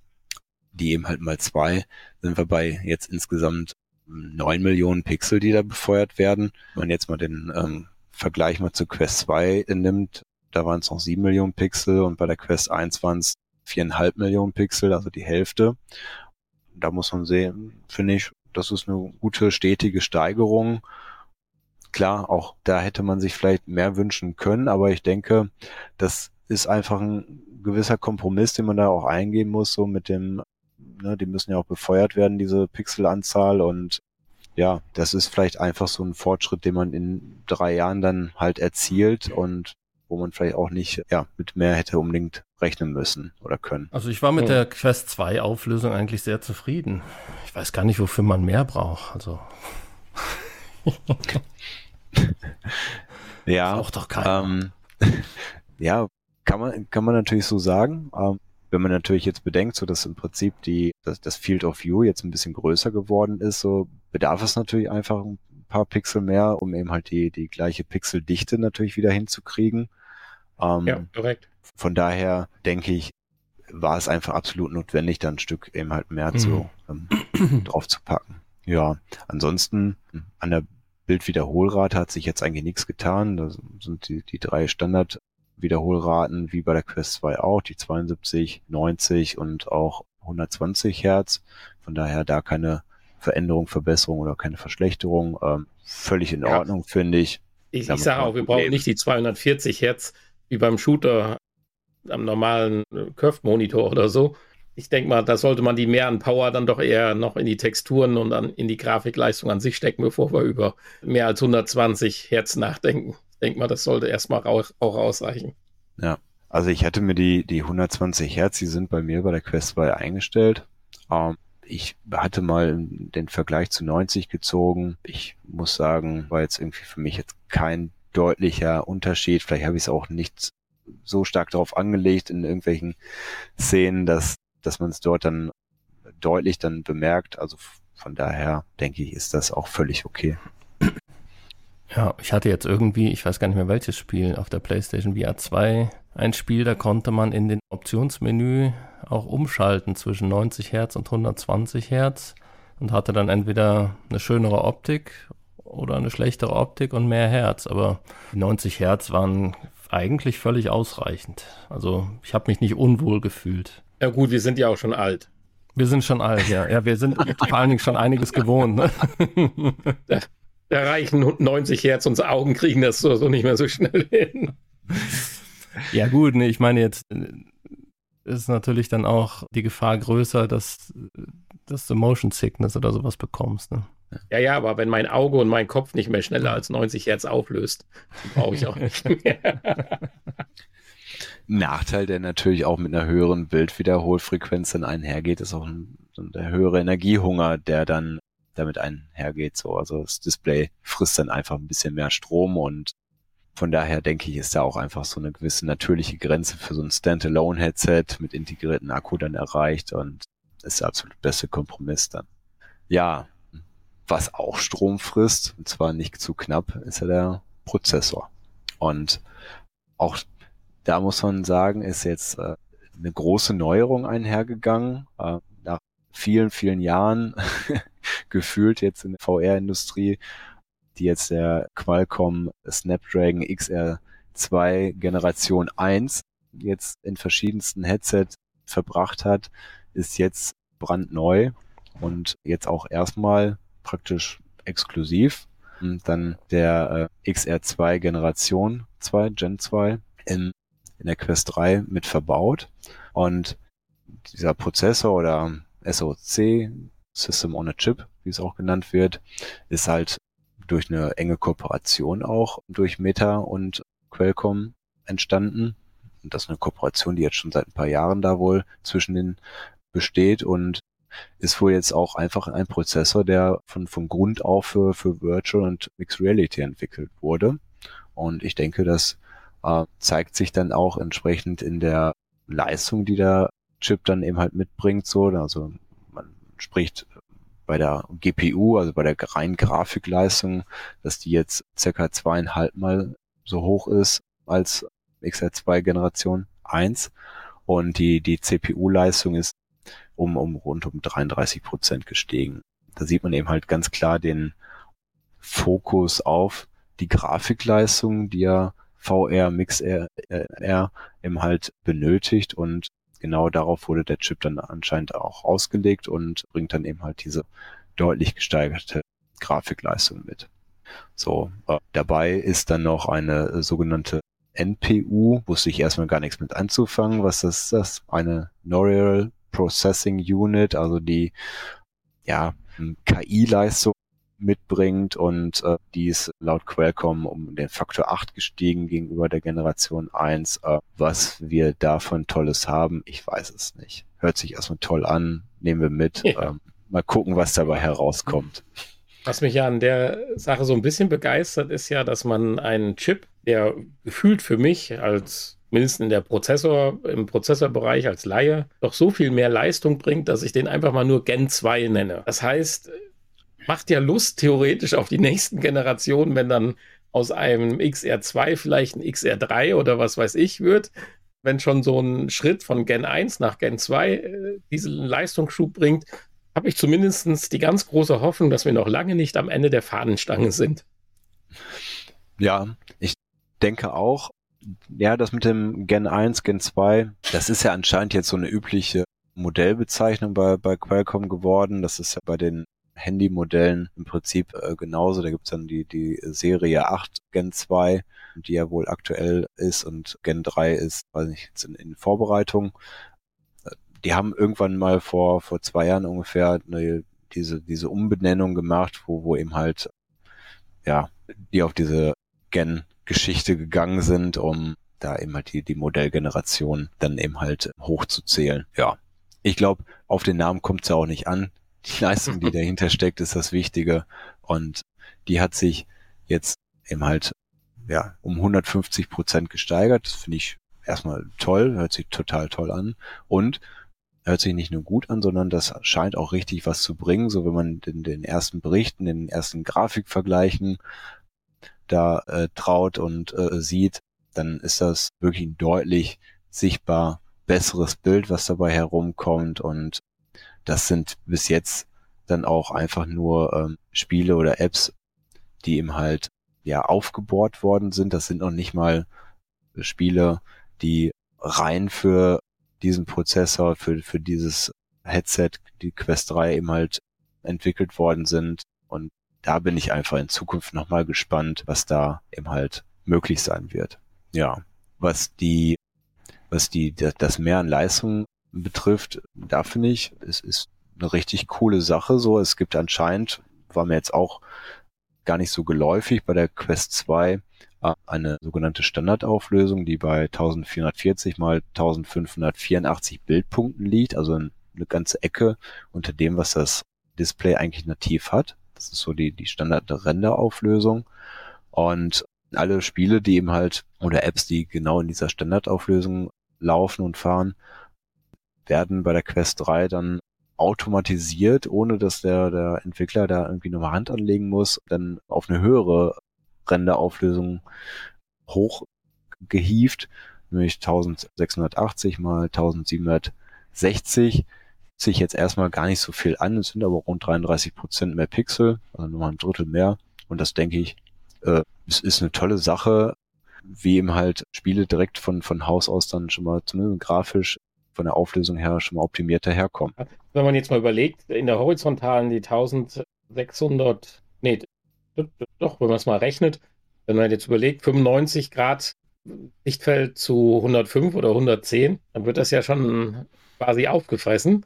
die eben halt mal zwei, sind wir bei jetzt insgesamt neun Millionen Pixel, die da befeuert werden. Wenn man jetzt mal den ähm, Vergleich mal zu Quest 2 nimmt, da waren es noch sieben Millionen Pixel und bei der Quest 1 waren es viereinhalb Millionen Pixel, also die Hälfte da muss man sehen, finde ich, das ist eine gute, stetige Steigerung. Klar, auch da hätte man sich vielleicht mehr wünschen können, aber ich denke, das ist einfach ein gewisser Kompromiss, den man da auch eingehen muss, so mit dem, ne, die müssen ja auch befeuert werden, diese Pixelanzahl und ja, das ist vielleicht einfach so ein Fortschritt, den man in drei Jahren dann halt erzielt und wo man vielleicht auch nicht ja, mit mehr hätte unbedingt rechnen müssen oder können. Also ich war mit der Quest 2 Auflösung eigentlich sehr zufrieden. Ich weiß gar nicht, wofür man mehr braucht. Also. <laughs> ja. Auch doch keiner. Ähm, <laughs> ja, kann man, kann man natürlich so sagen. Ähm, wenn man natürlich jetzt bedenkt, so dass im Prinzip die, dass das Field of View jetzt ein bisschen größer geworden ist, so bedarf es natürlich einfach ein paar Pixel mehr, um eben halt die, die gleiche Pixeldichte natürlich wieder hinzukriegen. Ähm, ja, korrekt. Von daher denke ich, war es einfach absolut notwendig, da ein Stück eben halt mehr mhm. zu, ähm, drauf zu packen. Ja, ansonsten an der Bildwiederholrate hat sich jetzt eigentlich nichts getan. Da sind die, die drei Standard-Wiederholraten wie bei der Quest 2 auch, die 72, 90 und auch 120 Hertz. Von daher da keine Veränderung, Verbesserung oder keine Verschlechterung. Ähm, völlig in ja. Ordnung, finde ich. Ich, ich sage auch, wir brauchen nicht die 240 Hertz wie beim Shooter am normalen äh, Curved-Monitor oder so. Ich denke mal, da sollte man die mehr an Power dann doch eher noch in die Texturen und dann in die Grafikleistung an sich stecken, bevor wir über mehr als 120 Hertz nachdenken. Denke mal, das sollte erstmal auch, ausreichen. Ja, also ich hatte mir die, die 120 Hertz, die sind bei mir bei der Quest 2 eingestellt. Ähm, ich hatte mal den Vergleich zu 90 gezogen. Ich muss sagen, war jetzt irgendwie für mich jetzt kein deutlicher Unterschied. Vielleicht habe ich es auch nicht so stark darauf angelegt in irgendwelchen Szenen, dass, dass man es dort dann deutlich dann bemerkt. Also von daher denke ich, ist das auch völlig okay. Ja, ich hatte jetzt irgendwie, ich weiß gar nicht mehr welches Spiel, auf der PlayStation VR 2 ein Spiel, da konnte man in den Optionsmenü auch umschalten zwischen 90 Hertz und 120 Hertz und hatte dann entweder eine schönere Optik oder eine schlechtere Optik und mehr Hertz. Aber 90 Hertz waren eigentlich völlig ausreichend. Also ich habe mich nicht unwohl gefühlt. Ja gut, wir sind ja auch schon alt. Wir sind schon alt, ja. Ja, wir sind <laughs> vor allen Dingen schon einiges gewohnt. Ne? <laughs> Da, reichen 90 Hertz, unsere Augen kriegen das so, so nicht mehr so schnell hin. Ja gut, ne, ich meine jetzt äh, ist natürlich dann auch die Gefahr größer, dass, dass du Motion Sickness oder sowas bekommst. Ne? Ja, ja, aber wenn mein Auge und mein Kopf nicht mehr schneller als 90 Hertz auflöst, brauche ich auch nicht <laughs> mehr. Nachteil, der natürlich auch mit einer höheren Bildwiederholfrequenz dann einhergeht, ist auch ein, der höhere Energiehunger, der dann damit einhergeht. So, also das Display frisst dann einfach ein bisschen mehr Strom und von daher denke ich, ist da auch einfach so eine gewisse natürliche Grenze für so ein Standalone-Headset mit integrierten Akku dann erreicht und ist der absolut beste Kompromiss dann. Ja, was auch Strom frisst, und zwar nicht zu knapp, ist ja der Prozessor. Und auch da muss man sagen, ist jetzt äh, eine große Neuerung einhergegangen. Äh, vielen, vielen Jahren <laughs> gefühlt jetzt in der VR-Industrie, die jetzt der Qualcomm Snapdragon XR2 Generation 1 jetzt in verschiedensten Headsets verbracht hat, ist jetzt brandneu und jetzt auch erstmal praktisch exklusiv. Und dann der äh, XR2 Generation 2, Gen 2 in, in der Quest 3 mit verbaut. Und dieser Prozessor oder SoC, System on a Chip, wie es auch genannt wird, ist halt durch eine enge Kooperation auch durch Meta und Qualcomm entstanden. Und das ist eine Kooperation, die jetzt schon seit ein paar Jahren da wohl zwischen den besteht und ist wohl jetzt auch einfach ein Prozessor, der von, von Grund auf für, für Virtual und Mixed Reality entwickelt wurde. Und ich denke, das äh, zeigt sich dann auch entsprechend in der Leistung, die der Chip dann eben halt mitbringt. So, also man spricht bei der GPU, also bei der reinen Grafikleistung, dass die jetzt circa zweieinhalb Mal so hoch ist als XR2 Generation 1 und die, die CPU-Leistung ist um, um rund um 33 Prozent gestiegen. Da sieht man eben halt ganz klar den Fokus auf die Grafikleistung, die ja VR, MixR R, eben halt benötigt und genau darauf wurde der Chip dann anscheinend auch ausgelegt und bringt dann eben halt diese deutlich gesteigerte Grafikleistung mit. So, äh, dabei ist dann noch eine äh, sogenannte NPU, wusste ich erstmal gar nichts mit anzufangen. Was ist das? Eine Neural Processing Unit, also die ja KI-Leistung mitbringt und äh, die ist laut Qualcomm um den Faktor 8 gestiegen gegenüber der Generation 1. Äh, was wir davon Tolles haben, ich weiß es nicht. Hört sich erstmal toll an, nehmen wir mit. Ja. Ähm, mal gucken, was dabei herauskommt. Was mich ja an der Sache so ein bisschen begeistert, ist ja, dass man einen Chip, der gefühlt für mich als mindestens in der Prozessor, im Prozessorbereich als Laie, doch so viel mehr Leistung bringt, dass ich den einfach mal nur Gen 2 nenne. Das heißt, macht ja Lust theoretisch auf die nächsten Generationen, wenn dann aus einem XR2 vielleicht ein XR3 oder was weiß ich wird. Wenn schon so ein Schritt von Gen 1 nach Gen 2 äh, diesen Leistungsschub bringt, habe ich zumindest die ganz große Hoffnung, dass wir noch lange nicht am Ende der Fahnenstange sind. Ja, ich denke auch, ja, das mit dem Gen 1, Gen 2, das ist ja anscheinend jetzt so eine übliche Modellbezeichnung bei, bei Qualcomm geworden. Das ist ja bei den Handymodellen im Prinzip äh, genauso. Da gibt's dann die, die Serie 8 Gen 2, die ja wohl aktuell ist und Gen 3 ist, weiß nicht, jetzt in, in Vorbereitung. Die haben irgendwann mal vor, vor zwei Jahren ungefähr eine, diese, diese Umbenennung gemacht, wo, wo eben halt, ja, die auf diese Gen-Geschichte gegangen sind, um da eben halt die, die Modellgeneration dann eben halt hochzuzählen. Ja. Ich glaube, auf den Namen kommt es ja auch nicht an die Leistung, die dahinter steckt, ist das Wichtige. Und die hat sich jetzt eben halt ja um 150 Prozent gesteigert. Das finde ich erstmal toll, hört sich total toll an. Und hört sich nicht nur gut an, sondern das scheint auch richtig was zu bringen. So wenn man den, den ersten Berichten, den ersten Grafikvergleichen da äh, traut und äh, sieht, dann ist das wirklich ein deutlich sichtbar besseres Bild, was dabei herumkommt und das sind bis jetzt dann auch einfach nur ähm, Spiele oder Apps, die eben halt ja aufgebohrt worden sind. Das sind noch nicht mal Spiele, die rein für diesen Prozessor, für, für dieses Headset, die Quest 3 eben halt entwickelt worden sind. Und da bin ich einfach in Zukunft nochmal gespannt, was da eben halt möglich sein wird. Ja, was die, was die, das Mehr an Leistung betrifft, da finde ich, es ist eine richtig coole Sache. So, es gibt anscheinend, war mir jetzt auch gar nicht so geläufig bei der Quest 2, eine sogenannte Standardauflösung, die bei 1440 mal 1584 Bildpunkten liegt, also eine ganze Ecke unter dem, was das Display eigentlich nativ hat. Das ist so die, die Standard-Render-Auflösung. Und alle Spiele, die eben halt, oder Apps, die genau in dieser Standardauflösung laufen und fahren, werden bei der Quest 3 dann automatisiert, ohne dass der, der Entwickler da irgendwie nochmal Hand anlegen muss, dann auf eine höhere Renderauflösung hochgehievt, nämlich 1680 mal 1760. Sich jetzt erstmal gar nicht so viel an, es sind aber rund 33 Prozent mehr Pixel, also nochmal ein Drittel mehr. Und das denke ich, äh, es ist eine tolle Sache, wie eben halt Spiele direkt von, von Haus aus dann schon mal zumindest grafisch von der Auflösung her schon mal optimierter herkommen. Wenn man jetzt mal überlegt, in der horizontalen die 1600, nee, doch, wenn man es mal rechnet, wenn man jetzt überlegt, 95 Grad Lichtfeld zu 105 oder 110, dann wird das ja schon quasi aufgefressen.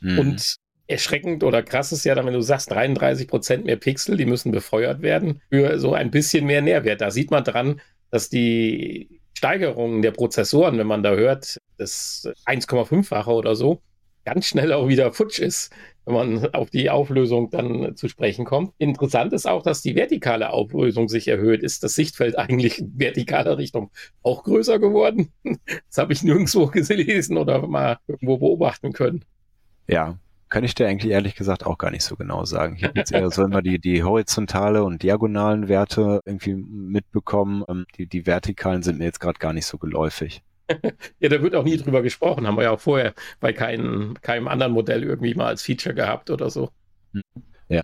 Mhm. Und erschreckend oder krass ist ja dann, wenn du sagst, 33 Prozent mehr Pixel, die müssen befeuert werden für so ein bisschen mehr Nährwert. Da sieht man dran, dass die Steigerungen der Prozessoren, wenn man da hört, das 1,5-fache oder so, ganz schnell auch wieder futsch ist, wenn man auf die Auflösung dann zu sprechen kommt. Interessant ist auch, dass die vertikale Auflösung sich erhöht. Ist das Sichtfeld eigentlich in vertikaler Richtung auch größer geworden? <laughs> Das habe ich nirgendwo <laughs> gelesen oder mal irgendwo beobachten können. Ja, kann ich dir eigentlich ehrlich gesagt auch gar nicht so genau sagen. Ich habe jetzt eher so immer die, die horizontale und diagonalen Werte irgendwie mitbekommen. Ähm, die, die vertikalen sind mir jetzt gerade gar nicht so geläufig. <laughs> ja, da wird auch nie drüber gesprochen. Haben wir ja auch vorher bei keinem, keinem anderen Modell irgendwie mal als Feature gehabt oder so. Hm. Ja.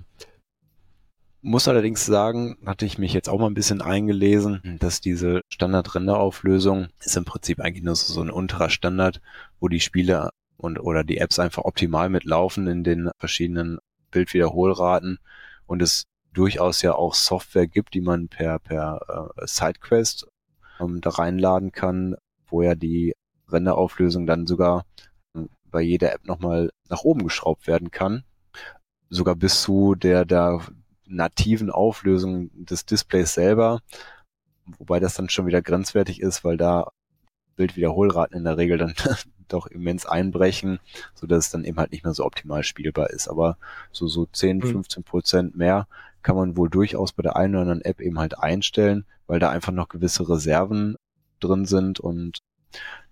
Muss allerdings sagen, hatte ich mich jetzt auch mal ein bisschen eingelesen, dass diese Standard-Renderauflösung ist im Prinzip eigentlich nur so, so ein unterer Standard, wo die Spiele und oder die Apps einfach optimal mitlaufen in den verschiedenen Bildwiederholraten und es durchaus ja auch Software gibt, die man per per äh, Sidequest ähm, da reinladen kann, wo ja die Renderauflösung dann sogar äh, bei jeder App nochmal nach oben geschraubt werden kann. Sogar bis zu der, der nativen Auflösung des Displays selber. Wobei das dann schon wieder grenzwertig ist, weil da Bildwiederholraten in der Regel dann <laughs> doch immens einbrechen, so dass es dann eben halt nicht mehr so optimal spielbar ist. Aber so, so 10, 15 mhm. Prozent mehr kann man wohl durchaus bei der einen oder anderen App eben halt einstellen, weil da einfach noch gewisse Reserven drin sind und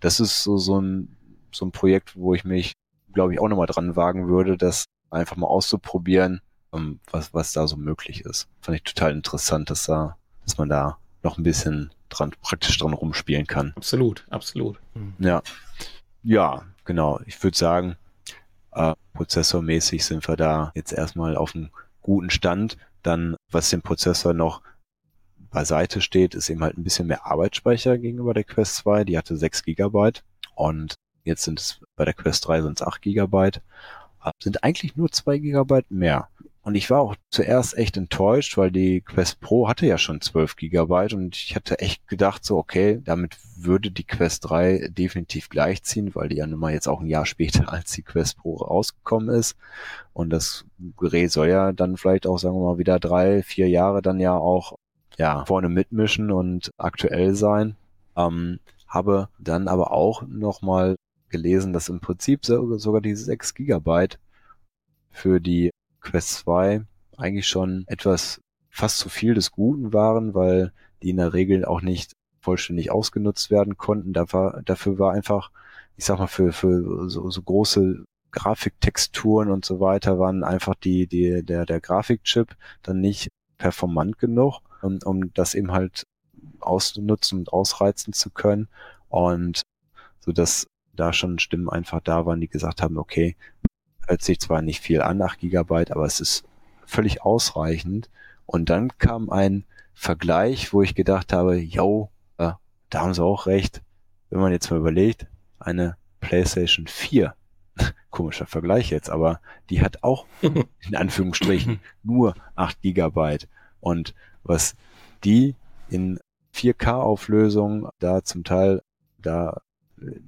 das ist so, so ein, so ein Projekt, wo ich mich, glaube ich, auch nochmal dran wagen würde, das einfach mal auszuprobieren, ähm, was, was da so möglich ist. Fand ich total interessant, dass da, dass man da noch ein bisschen dran, praktisch dran rumspielen kann. Absolut, absolut. Hm. Ja. Ja, genau. Ich würde sagen, äh, prozessormäßig sind wir da jetzt erstmal auf einem guten Stand. Dann, was den Prozessor noch beiseite steht, ist eben halt ein bisschen mehr Arbeitsspeicher gegenüber der Quest 2. Die hatte 6 Gigabyte und jetzt sind es bei der Quest 3 sind es 8 Gigabyte. Sind eigentlich nur 2 Gigabyte mehr. Und ich war auch zuerst echt enttäuscht, weil die Quest Pro hatte ja schon 12 Gigabyte und ich hatte echt gedacht so, okay, damit würde die Quest 3 definitiv gleichziehen, weil die ja nun mal jetzt auch ein Jahr <laughs> später als die Quest Pro rausgekommen ist. Und das Gerät soll ja dann vielleicht auch, sagen wir mal, wieder drei, vier Jahre dann ja auch ja, vorne mitmischen und aktuell sein. Ähm, habe dann aber auch nochmal gelesen, dass im Prinzip sogar die 6 Gigabyte für die Quest 2 eigentlich schon etwas fast zu viel des Guten waren, weil die in der Regel auch nicht vollständig ausgenutzt werden konnten. Dafür, dafür war einfach, ich sag mal, für, für so, so große Grafiktexturen und so weiter waren einfach die, die, der, der Grafikchip dann nicht performant genug, um, um das eben halt auszunutzen und ausreizen zu können. Und so dass da schon Stimmen einfach da waren, die gesagt haben, okay, hört sich zwar nicht viel an, 8 Gigabyte, aber es ist völlig ausreichend. Und dann kam ein Vergleich, wo ich gedacht habe, yo, äh, da haben sie auch recht. Wenn man jetzt mal überlegt, eine PlayStation 4, <laughs> komischer Vergleich jetzt, aber die hat auch <laughs> in Anführungsstrichen nur 8 Gigabyte. Und was die in 4K-Auflösung da zum Teil da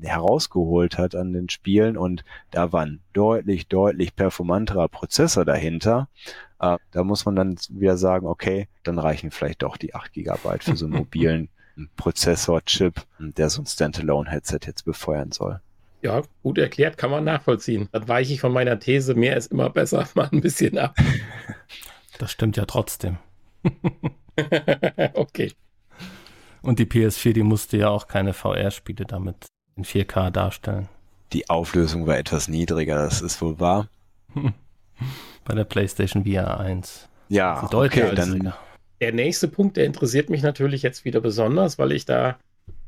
herausgeholt hat an den Spielen und da war ein deutlich, deutlich performanterer Prozessor dahinter. Äh, da muss man dann wieder sagen, okay, dann reichen vielleicht doch die 8 GB für so einen <laughs> mobilen Prozessor-Chip, der so ein Standalone-Headset jetzt befeuern soll. Ja, gut erklärt, kann man nachvollziehen. Dann weiche ich von meiner These, mehr ist immer besser, <laughs> mal ein bisschen ab. <laughs> Das stimmt ja trotzdem. okay. Und die PS4, die musste ja auch keine VR-Spiele damit in 4K darstellen. Die Auflösung war etwas niedriger, das ist wohl wahr. <laughs> Bei der PlayStation VR 1. Ja, okay, dann. Der nächste Punkt, der interessiert mich natürlich jetzt wieder besonders, weil ich da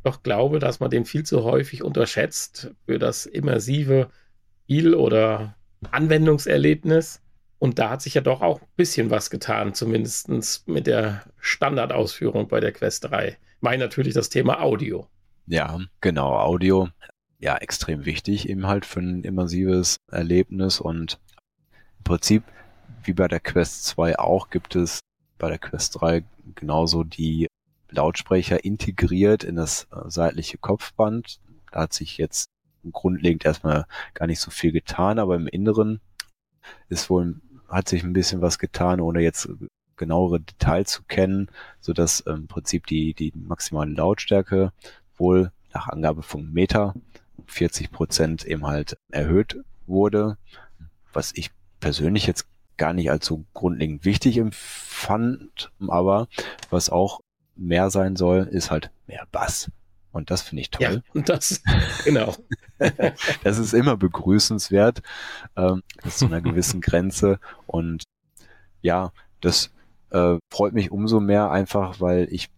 doch glaube, dass man den viel zu häufig unterschätzt für das immersive Spiel- oder Anwendungserlebnis. Und da hat sich ja doch auch ein bisschen was getan, zumindest mit der Standardausführung bei der Quest 3. Ich meine natürlich das Thema Audio. Ja, genau, Audio. Ja, extrem wichtig eben halt für ein immersives Erlebnis und im Prinzip wie bei der Quest 2 auch gibt es bei der Quest 3 genauso die Lautsprecher integriert in das äh, seitliche Kopfband. Da hat sich jetzt grundlegend erstmal gar nicht so viel getan, aber im Inneren ist wohl, hat sich ein bisschen was getan, ohne jetzt genauere Details zu kennen, so dass im Prinzip die, die maximale Lautstärke wohl nach Angabe von Meta 40 Prozent eben halt erhöht wurde, was ich persönlich jetzt gar nicht als so grundlegend wichtig empfand, aber was auch mehr sein soll, ist halt mehr Bass. Und das finde ich toll. Ja, und das, genau. <laughs> das ist immer begrüßenswert, ähm, bis zu einer gewissen Grenze. Und ja, das äh, freut mich umso mehr einfach, weil ich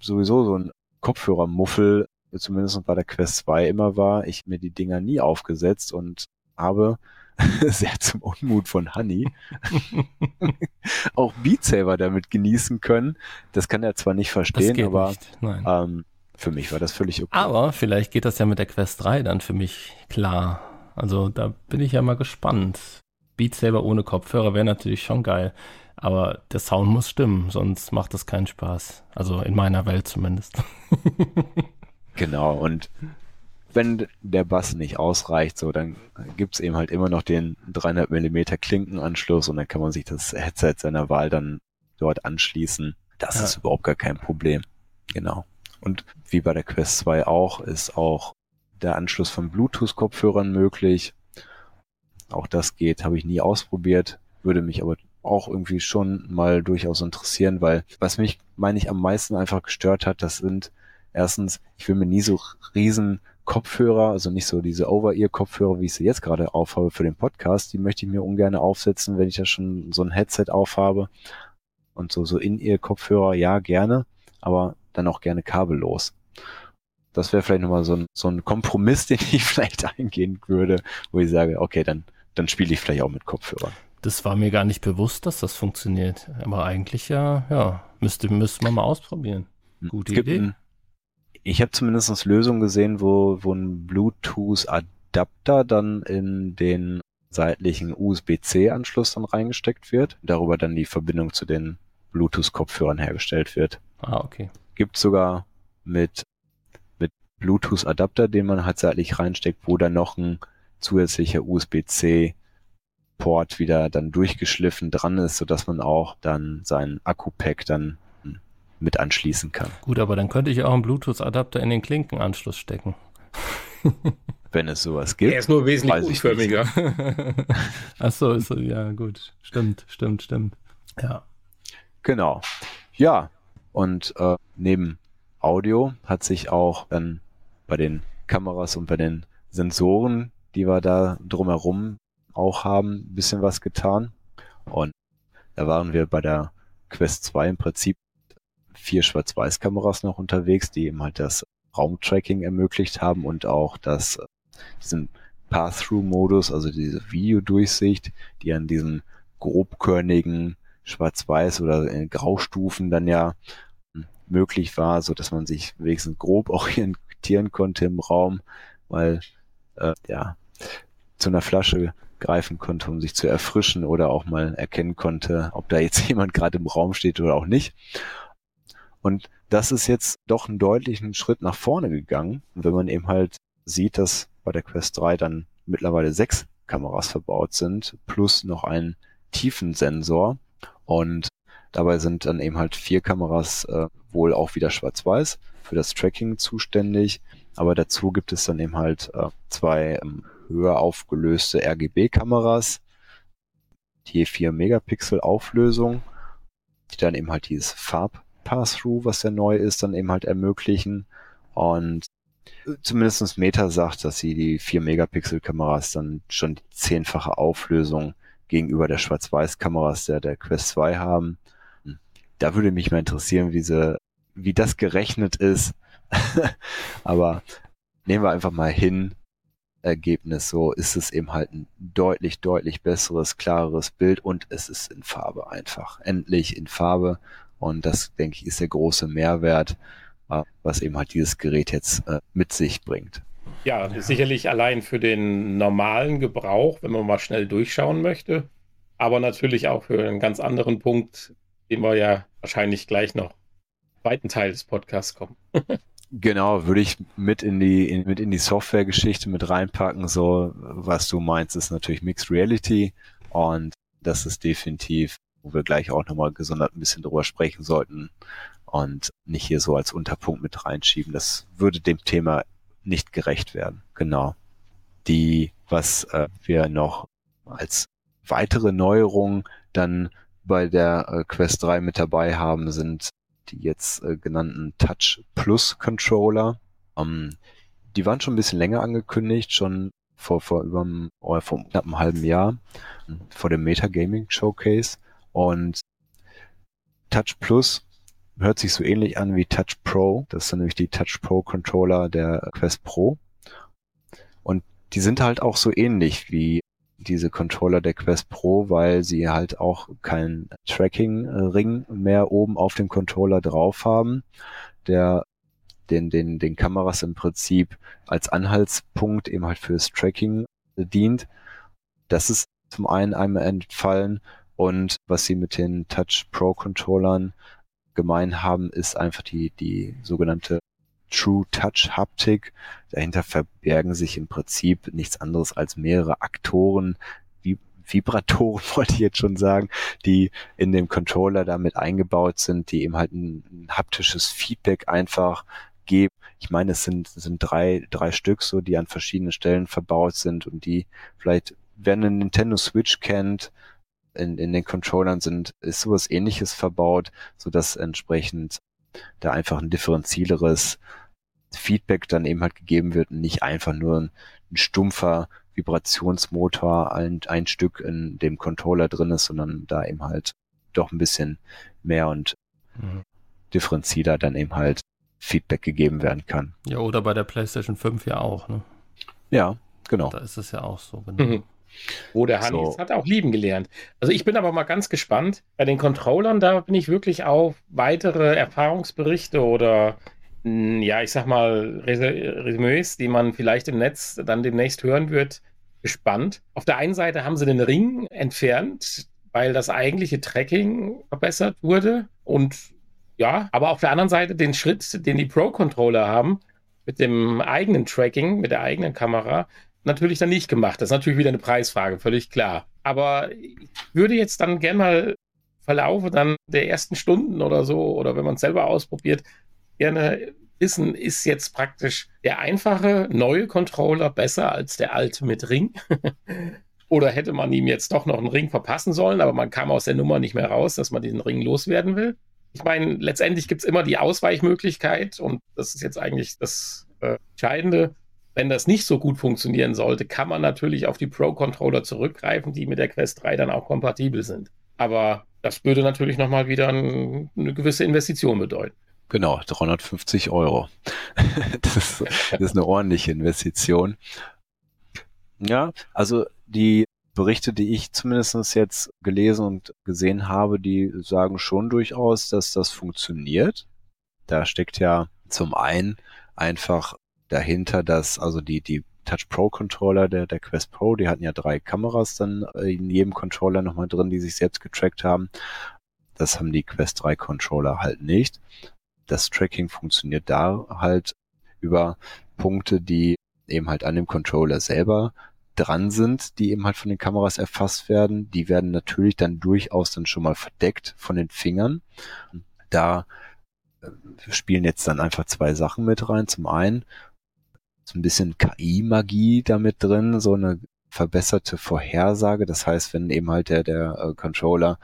sowieso so ein Kopfhörermuffel, zumindest bei der Quest 2 immer war. Ich mir die Dinger nie aufgesetzt und habe <laughs> sehr zum Unmut von Honey, <laughs> auch Beat Saber damit genießen können. Das kann er zwar nicht verstehen, aber nicht. Ähm, für mich war das völlig okay. Aber vielleicht geht das ja mit der Quest 3 dann für mich klar. Also da bin ich ja mal gespannt. Beat Saber ohne Kopfhörer wäre natürlich schon geil. Aber der Sound muss stimmen, sonst macht das keinen Spaß. Also in meiner Welt zumindest. <laughs> genau, und wenn der Bass nicht ausreicht, so, dann gibt's eben halt immer noch den 300 Millimeter Klinkenanschluss und dann kann man sich das Headset seiner Wahl dann dort anschließen. Das ja. ist überhaupt gar kein Problem. Genau. Und wie bei der Quest 2 auch, ist auch der Anschluss von Bluetooth-Kopfhörern möglich. Auch das geht, habe ich nie ausprobiert, würde mich aber auch irgendwie schon mal durchaus interessieren, weil was mich, meine ich, am meisten einfach gestört hat, das sind erstens, ich will mir nie so riesen Kopfhörer, also nicht so diese Over-Ear-Kopfhörer, wie ich sie jetzt gerade aufhabe für den Podcast, die möchte ich mir ungern aufsetzen, wenn ich ja schon so ein Headset aufhabe. Und so, so In-Ear-Kopfhörer, ja, gerne, aber dann auch gerne kabellos. Das wäre vielleicht nochmal so ein, so ein Kompromiss, <laughs> den ich vielleicht eingehen würde, wo ich sage, okay, dann, dann spiele ich vielleicht auch mit Kopfhörern. Das war mir gar nicht bewusst, dass das funktioniert. Aber eigentlich ja, ja, müsste, müsste man mal ausprobieren. Hm. Gute Idee. Ein, ich habe zumindest Lösungen gesehen, wo, wo ein Bluetooth-Adapter dann in den seitlichen USB-C-Anschluss dann reingesteckt wird, darüber dann die Verbindung zu den Bluetooth-Kopfhörern hergestellt wird. Ah, okay. Gibt sogar mit, mit Bluetooth-Adapter, den man halt seitlich reinsteckt, wo dann noch ein zusätzlicher USB-C Port wieder dann durchgeschliffen dran ist, sodass man auch dann sein Akku-Pack dann mit anschließen kann. Gut, aber dann könnte ich auch einen Bluetooth-Adapter in den Klinkenanschluss stecken. Wenn es sowas gibt. Er ist nur wesentlich unförmiger. <laughs> Ach so, ist so, ja, gut. Stimmt, stimmt, stimmt. Ja. Genau. Ja, und äh, neben Audio hat sich auch dann bei den Kameras und bei den Sensoren, die wir da drumherum auch haben, ein bisschen was getan. Und da waren wir bei der Quest 2 im Prinzip vier Schwarz-Weiß-Kameras noch unterwegs, die eben halt das Raumtracking ermöglicht haben und auch das, diesen Path-Through-Modus, also diese Videodurchsicht, die an diesen grobkörnigen Schwarz-Weiß oder Graustufen dann ja möglich war, so dass man sich wenigstens grob <laughs> orientieren konnte im Raum, weil äh, ja zu einer Flasche greifen konnte, um sich zu erfrischen oder auch mal erkennen konnte, ob da jetzt <laughs> jemand gerade im Raum steht oder auch nicht. Und das ist jetzt doch einen deutlichen Schritt nach vorne gegangen. Wenn man eben halt sieht, dass bei der Quest 3 dann mittlerweile sechs Kameras verbaut sind, plus noch einen Tiefensensor Und dabei sind dann eben halt vier Kameras äh, wohl auch wieder schwarz-weiß für das Tracking zuständig. Aber dazu gibt es dann eben halt äh, zwei ähm, höher aufgelöste RGB-Kameras, je 4 Megapixel Auflösung, die dann eben halt dieses Farb-Pass-Through, was ja neu ist, dann eben halt ermöglichen. Und zumindest Meta sagt, dass sie die 4 Megapixel Kameras dann schon die zehnfache Auflösung gegenüber der Schwarz-Weiß-Kameras der, der Quest 2 haben. Da würde mich mal interessieren, wie, sie, wie das gerechnet ist. <laughs> Aber nehmen wir einfach mal hin, Ergebnis so ist es eben halt ein deutlich, deutlich besseres, klareres Bild und es ist in Farbe einfach. Endlich in Farbe. Und das, denke ich, ist der große Mehrwert, äh, was eben halt dieses Gerät jetzt äh, mit sich bringt. Ja, ja, sicherlich allein für den normalen Gebrauch, wenn man mal schnell durchschauen möchte, aber natürlich auch für einen ganz anderen Punkt, den wir ja wahrscheinlich gleich noch im zweiten Teil des Podcasts kommen. <laughs> Genau, würde ich mit in die in, mit in die Software-Geschichte mit reinpacken. So, was du meinst, ist natürlich Mixed Reality und das ist definitiv, wo wir gleich auch nochmal gesondert ein bisschen drüber sprechen sollten und nicht hier so als Unterpunkt mit reinschieben. Das würde dem Thema nicht gerecht werden. Genau. Die, was äh, wir noch als weitere Neuerung dann bei der äh, Quest 3 mit dabei haben, sind jetzt äh, genannten Touch Plus Controller. Ähm, die waren schon ein bisschen länger angekündigt, schon vor, vor über oder vor knapp einem halben Jahr, vor dem Metagaming Showcase. Und Touch Plus hört sich so ähnlich an wie Touch Pro. Das sind nämlich die Touch Pro Controller der Quest Pro. Und die sind halt auch so ähnlich wie diese Controller der Quest Pro, weil sie halt auch keinen Tracking-Ring mehr oben auf dem Controller drauf haben, der den, den, den Kameras im Prinzip als Anhaltspunkt eben halt fürs Tracking dient. Das ist zum einen einmal entfallen und was sie mit den Touch Pro Controllern gemein haben, ist einfach die, die sogenannte True Touch Haptik. Dahinter verbergen sich im Prinzip nichts anderes als mehrere Aktoren, wie Vibratoren <laughs> wollte ich jetzt schon sagen, die in dem Controller damit eingebaut sind, die eben halt ein, ein haptisches Feedback einfach geben. Ich meine, es sind, sind drei, drei Stück so, die an verschiedenen Stellen verbaut sind und die vielleicht, wer eine Nintendo Switch kennt, in, in den Controllern sind, ist sowas ähnliches verbaut, so dass entsprechend da einfach ein differenzileres Feedback dann eben halt gegeben wird und nicht einfach nur ein, ein stumpfer Vibrationsmotor ein, ein Stück in dem Controller drin ist, sondern da eben halt doch ein bisschen mehr und mhm. differenzierter dann eben halt Feedback gegeben werden kann. Ja, oder bei der PlayStation 5 ja auch, ne? Ja, genau. Da ist es ja auch so, genau. Mhm. Wo der Hannes so. hat auch lieben gelernt. Also ich bin aber mal ganz gespannt. Bei den Controllern, da bin ich wirklich auf weitere Erfahrungsberichte oder ja, ich sag mal, Resümees, die man vielleicht im Netz dann demnächst hören wird, gespannt. Auf der einen Seite haben sie den Ring entfernt, weil das eigentliche Tracking verbessert wurde. Und ja, aber auf der anderen Seite den Schritt, den die Pro-Controller haben, mit dem eigenen Tracking, mit der eigenen Kamera, natürlich dann nicht gemacht. Das ist natürlich wieder eine Preisfrage, völlig klar. Aber ich würde jetzt dann gern mal Verlaufe dann der ersten Stunden oder so, oder wenn man es selber ausprobiert, gerne wissen, ist jetzt praktisch der einfache neue Controller besser als der alte mit Ring? <laughs> Oder hätte man ihm jetzt doch noch einen Ring verpassen sollen, aber man kam aus der Nummer nicht mehr raus, dass man diesen Ring loswerden will? Ich meine, letztendlich gibt es immer die Ausweichmöglichkeit und das ist jetzt eigentlich das äh, Entscheidende. Wenn das nicht so gut funktionieren sollte, kann man natürlich auf die Pro-Controller zurückgreifen, die mit der Quest 3 dann auch kompatibel sind. Aber das würde natürlich nochmal wieder ein, eine gewisse Investition bedeuten. Genau, 350 Euro. <laughs> das, ist, das ist eine ordentliche Investition. Ja, also die Berichte, die ich zumindest jetzt gelesen und gesehen habe, die sagen schon durchaus, dass das funktioniert. Da steckt ja zum einen einfach dahinter, dass also die, die Touch Pro Controller der, der Quest Pro, die hatten ja drei Kameras dann in jedem Controller nochmal drin, die sich selbst getrackt haben. Das haben die Quest 3 Controller halt nicht das Tracking funktioniert da halt über Punkte, die eben halt an dem Controller selber dran sind, die eben halt von den Kameras erfasst werden. Die werden natürlich dann durchaus dann schon mal verdeckt von den Fingern. Da äh, spielen jetzt dann einfach zwei Sachen mit rein. Zum einen so ein bisschen KI-Magie damit drin, so eine verbesserte Vorhersage. Das heißt, wenn eben halt der, der äh, Controller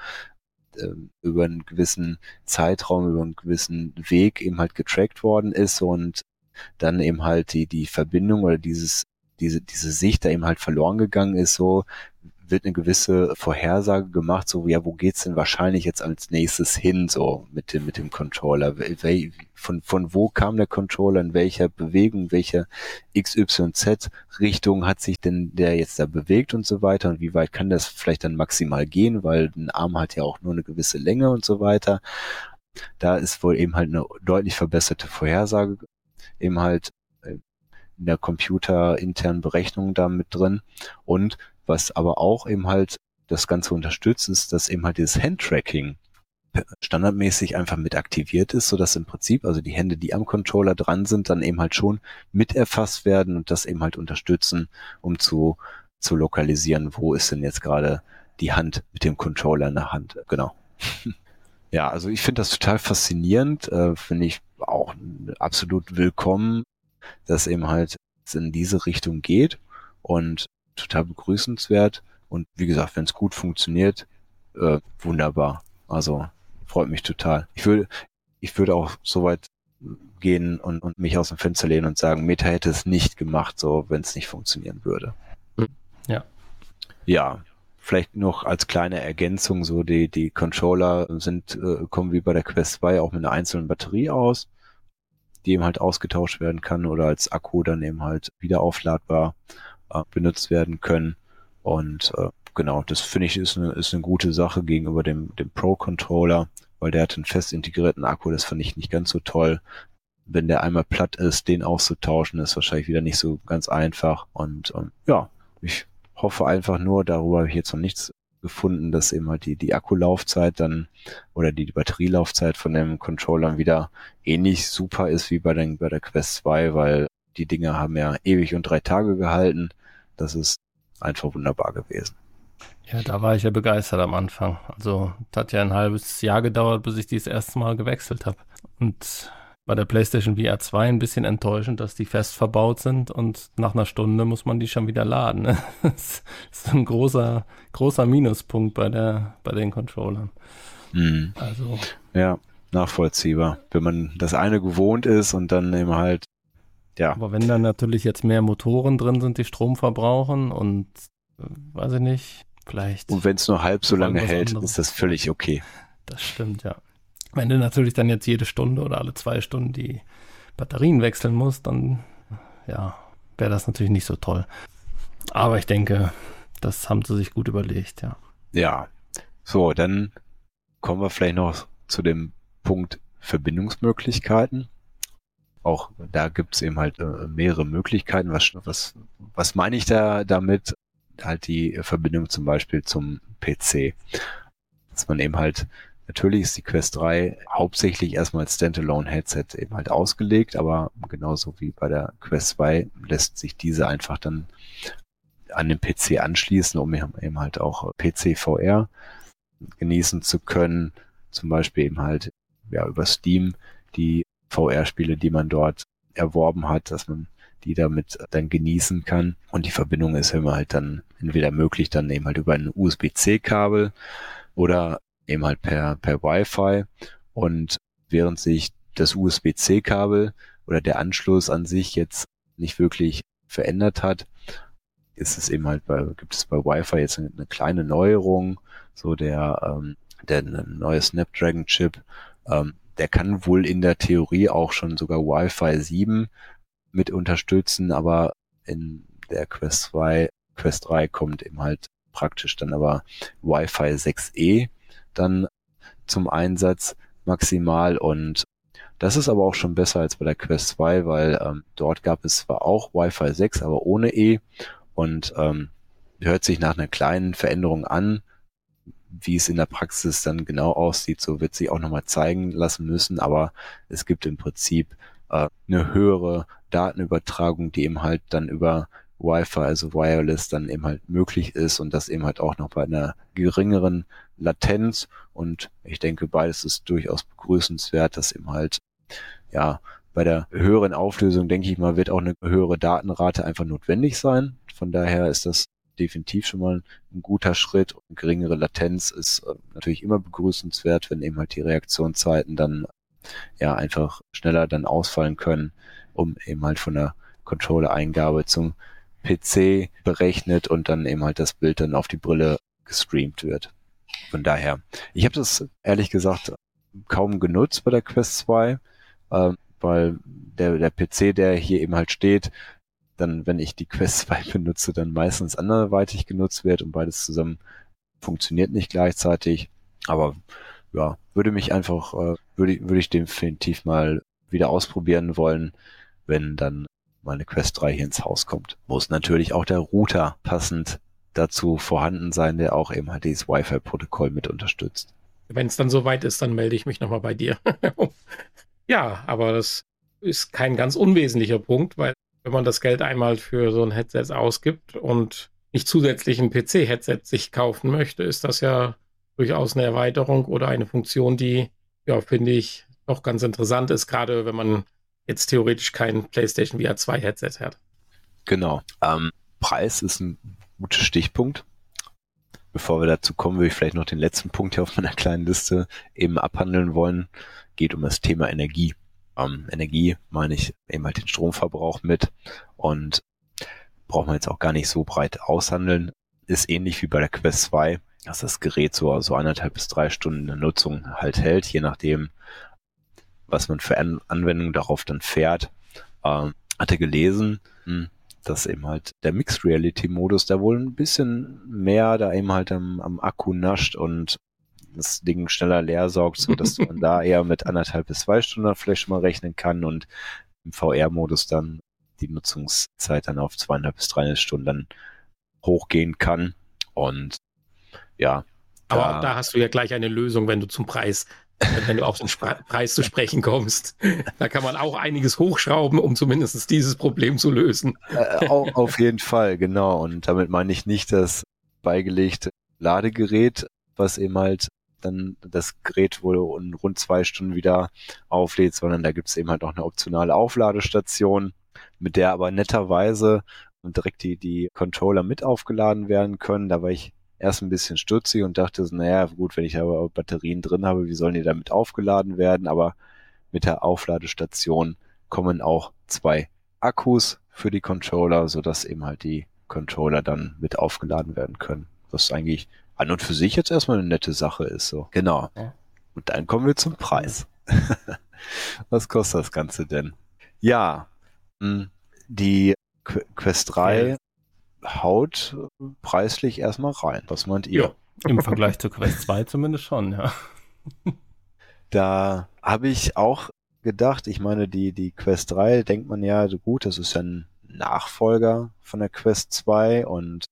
über einen gewissen Zeitraum, über einen gewissen Weg eben halt getrackt worden ist und dann eben halt die, die Verbindung oder dieses, diese, diese Sicht da eben halt verloren gegangen ist, so wird eine gewisse Vorhersage gemacht, so ja, wo geht's denn wahrscheinlich jetzt als nächstes hin, so mit dem mit dem Controller? Von von wo kam der Controller, in welcher Bewegung, welcher XYZ Richtung hat sich denn der jetzt da bewegt und so weiter und wie weit kann das vielleicht dann maximal gehen, weil ein Arm hat ja auch nur eine gewisse Länge und so weiter. Da ist wohl eben halt eine deutlich verbesserte Vorhersage eben halt in der computerinternen Berechnung da mit drin und was aber auch eben halt das Ganze unterstützt, ist, dass eben halt dieses Handtracking standardmäßig einfach mit aktiviert ist, so dass im Prinzip also die Hände, die am Controller dran sind, dann eben halt schon mit erfasst werden und das eben halt unterstützen, um zu, zu lokalisieren, wo ist denn jetzt gerade die Hand mit dem Controller in der Hand. Genau. <laughs> ja, also ich finde das total faszinierend, äh, finde ich auch absolut willkommen, dass eben halt in diese Richtung geht und total begrüßenswert. Und wie gesagt, wenn es gut funktioniert, äh, wunderbar. Also freut mich total. Ich würde, ich würde auch so weit gehen und, und mich aus dem Fenster lehnen und sagen, Meta hätte es nicht gemacht, so wenn es nicht funktionieren würde. Ja. Ja. Vielleicht noch als kleine Ergänzung, so die, die Controller sind, äh, kommen wie bei der Quest 2 auch mit einer einzelnen Batterie aus, die eben halt ausgetauscht werden kann oder als Akku dann eben halt wieder aufladbar äh, benutzt werden können. Und äh, genau, das finde ich ist eine, ist eine gute Sache gegenüber dem, dem Pro-Controller, weil der hat einen fest integrierten Akku, das fand ich nicht ganz so toll. Wenn der einmal platt ist, den auszutauschen, ist wahrscheinlich wieder nicht so ganz einfach. Und ähm, ja, ich hoffe einfach nur, darüber habe ich jetzt noch nichts gefunden, dass eben halt die, die Akkulaufzeit dann oder die, die Batterielaufzeit von dem Controller wieder ähnlich super ist wie bei, den, bei der Quest 2, weil die Dinge haben ja ewig und drei Tage gehalten. Das ist einfach wunderbar gewesen. Ja, da war ich ja begeistert am Anfang. Also, es hat ja ein halbes Jahr gedauert, bis ich die das erste Mal gewechselt habe. Und bei der PlayStation VR 2 ein bisschen enttäuschend, dass die fest verbaut sind und nach einer Stunde muss man die schon wieder laden. Ne? <laughs> Das ist ein großer, großer Minuspunkt bei, der, bei den Controllern. Mhm. Also. Ja, nachvollziehbar. Wenn man das eine gewohnt ist und dann eben halt ja. Aber wenn dann natürlich jetzt mehr Motoren drin sind, die Strom verbrauchen und äh, weiß ich nicht, vielleicht. Und wenn es nur halb so lange hält, anderes. ist das völlig okay. Das stimmt, ja. Wenn du natürlich dann jetzt jede Stunde oder alle zwei Stunden die Batterien wechseln musst, dann ja, wäre das natürlich nicht so toll. Aber ich denke, das haben sie sich gut überlegt, ja. Ja. So, dann kommen wir vielleicht noch zu dem Punkt Verbindungsmöglichkeiten auch da gibt es eben halt äh, mehrere Möglichkeiten. Was, was, was meine ich da damit? Halt die Verbindung zum Beispiel zum PC. Dass man eben halt, natürlich ist die Quest 3 hauptsächlich erstmal als Standalone-Headset eben halt ausgelegt, aber genauso wie bei der Quest 2 lässt sich diese einfach dann an den PC anschließen, um eben halt auch PC VR genießen zu können. Zum Beispiel eben halt ja über Steam die VR-Spiele, die man dort erworben hat, dass man die damit dann genießen kann. Und die Verbindung ist immer halt dann entweder möglich, dann eben halt über ein USB-C-Kabel oder eben halt per, per Wi-Fi. Und während sich das USB-C-Kabel oder der Anschluss an sich jetzt nicht wirklich verändert hat, ist es eben halt bei, gibt es bei Wi-Fi jetzt eine, eine kleine Neuerung, so der, ähm, der neue Snapdragon-Chip, ähm, der kann wohl in der Theorie auch schon sogar Wi-Fi 7 mit unterstützen, aber in der Quest 2, Quest 3 kommt eben halt praktisch dann aber Wi-Fi 6E dann zum Einsatz maximal und das ist aber auch schon besser als bei der Quest 2, weil ähm, dort gab es zwar auch Wi-Fi 6, aber ohne E und ähm, hört sich nach einer kleinen Veränderung an, wie es in der Praxis dann genau aussieht, so wird sich auch nochmal zeigen lassen müssen, aber es gibt im Prinzip äh, eine höhere Datenübertragung, die eben halt dann über Wi-Fi, also Wireless, dann eben halt möglich ist und das eben halt auch noch bei einer geringeren Latenz. Und ich denke, beides ist durchaus begrüßenswert, dass eben halt, ja, bei der höheren Auflösung, denke ich mal, wird auch eine höhere Datenrate einfach notwendig sein. Von daher ist das definitiv schon mal ein guter Schritt. Und geringere Latenz ist äh, natürlich immer begrüßenswert, wenn eben halt die Reaktionszeiten dann ja einfach schneller dann ausfallen können, um eben halt von der Controller-Eingabe zum PC berechnet und dann eben halt das Bild dann auf die Brille gestreamt wird. Von daher, ich habe das ehrlich gesagt kaum genutzt bei der Quest 2, äh, weil der, der PC, der hier eben halt steht, dann, wenn ich die Quest <laughs> 2 benutze, dann meistens anderweitig genutzt wird und beides zusammen funktioniert nicht gleichzeitig. Aber ja, würde mich einfach, äh, würde, würde ich definitiv mal wieder ausprobieren wollen, wenn dann meine Quest 3 hier ins Haus kommt. Muss natürlich auch der Router passend dazu vorhanden sein, der auch eben halt dieses Wi-Fi-Protokoll mit unterstützt. Wenn es dann soweit ist, dann melde ich mich nochmal bei dir. <laughs> ja, aber das ist kein ganz unwesentlicher Punkt, weil wenn man das Geld einmal für so ein Headset ausgibt und nicht zusätzlich ein PC-Headset sich kaufen möchte, ist das ja durchaus eine Erweiterung oder eine Funktion, die, ja, finde ich, noch ganz interessant ist, gerade wenn man jetzt theoretisch kein PlayStation VR 2 Headset hat. Genau. Ähm, Preis ist ein guter Stichpunkt. Bevor wir dazu kommen, würde ich vielleicht noch den letzten Punkt hier auf meiner kleinen Liste eben abhandeln wollen. Geht um das Thema Energie. Ähm, Energie meine ich eben halt den Stromverbrauch mit und braucht man jetzt auch gar nicht so breit aushandeln. Ist ähnlich wie bei der Quest 2, dass das Gerät so, so anderthalb bis drei Stunden der Nutzung halt hält, je nachdem, was man für An Anwendungen darauf dann fährt. Ähm, hatte gelesen, hm, dass eben halt der Mixed Reality Modus da wohl ein bisschen mehr da eben halt am, am Akku nascht und das Ding schneller leer saugt, so dass <laughs> man da eher mit anderthalb bis zwei Stunden vielleicht schon mal rechnen kann und im VR-Modus dann die Nutzungszeit dann auf zweieinhalb bis dreieinhalb Stunden dann hochgehen kann. Und ja. Aber da, auch da hast du ja gleich eine Lösung, wenn du zum Preis wenn du auf den Spre Preis zu sprechen kommst. Da kann man auch einiges hochschrauben, um zumindest dieses Problem zu lösen. Äh, auf jeden Fall, genau. Und damit meine ich nicht das beigelegte Ladegerät, was eben halt dann das Gerät wohl in rund zwei Stunden wieder auflädt, sondern da gibt es eben halt auch eine optionale Aufladestation, mit der aber netterweise direkt die, die Controller mit aufgeladen werden können. Da war ich erst ein bisschen stutzig und dachte so, naja, gut, wenn ich aber Batterien drin habe, wie sollen die damit aufgeladen werden? Aber mit der Aufladestation kommen auch zwei Akkus für die Controller, sodass eben halt die Controller dann mit aufgeladen werden können. Was eigentlich an und für sich jetzt erstmal eine nette Sache ist. So. Genau. Und dann kommen wir zum Preis. <laughs> Was kostet das Ganze denn? Ja, hm, die Quest 3 haut preislich erstmal rein. Was meint ihr? Ja, Im Vergleich zur Quest 2 zumindest schon, ja. <laughs> Da habe ich auch gedacht, ich meine, die, die Quest 3 denkt man ja, gut, das ist ja ein Nachfolger von der Quest 2 und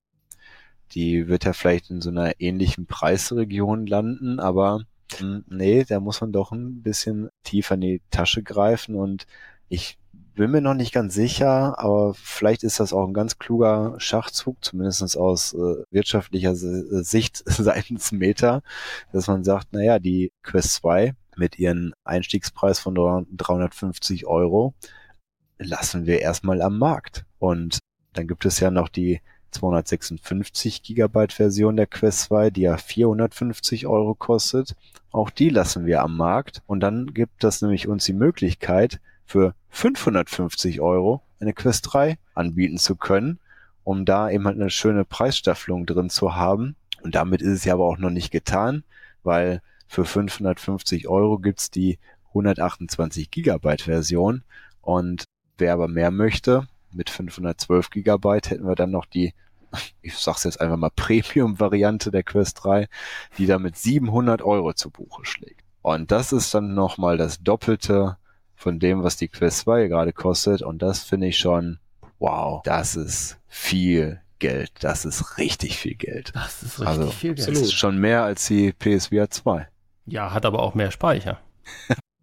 die wird ja vielleicht in so einer ähnlichen Preisregion landen, aber hm, nee, da muss man doch ein bisschen tiefer in die Tasche greifen und ich bin mir noch nicht ganz sicher, aber vielleicht ist das auch ein ganz kluger Schachzug, zumindest aus äh, wirtschaftlicher Sicht <laughs> seitens Meta, dass man sagt, naja, die Quest 2 mit ihren Einstiegspreis von 350 Euro lassen wir erstmal am Markt. Und dann gibt es ja noch die 256 Gigabyte Version der Quest 2, die ja 450 Euro kostet. Auch die lassen wir am Markt. Und dann gibt das nämlich uns die Möglichkeit, für 550 Euro eine Quest 3 anbieten zu können, um da eben halt eine schöne Preisstaffelung drin zu haben. Und damit ist es ja aber auch noch nicht getan, weil für 550 Euro gibt's die 128 Gigabyte Version und wer aber mehr möchte, mit 512 Gigabyte hätten wir dann noch die, ich sag's jetzt einfach mal Premium-Variante der Quest 3, die damit 700 Euro zu Buche schlägt. Und das ist dann nochmal das Doppelte von dem, was die Quest 2 gerade kostet. Und das finde ich schon, wow, das ist viel Geld. Das ist richtig viel Geld. Das ist richtig also, viel Geld. Das ist schon mehr als die PSVR 2. Ja, hat aber auch mehr Speicher.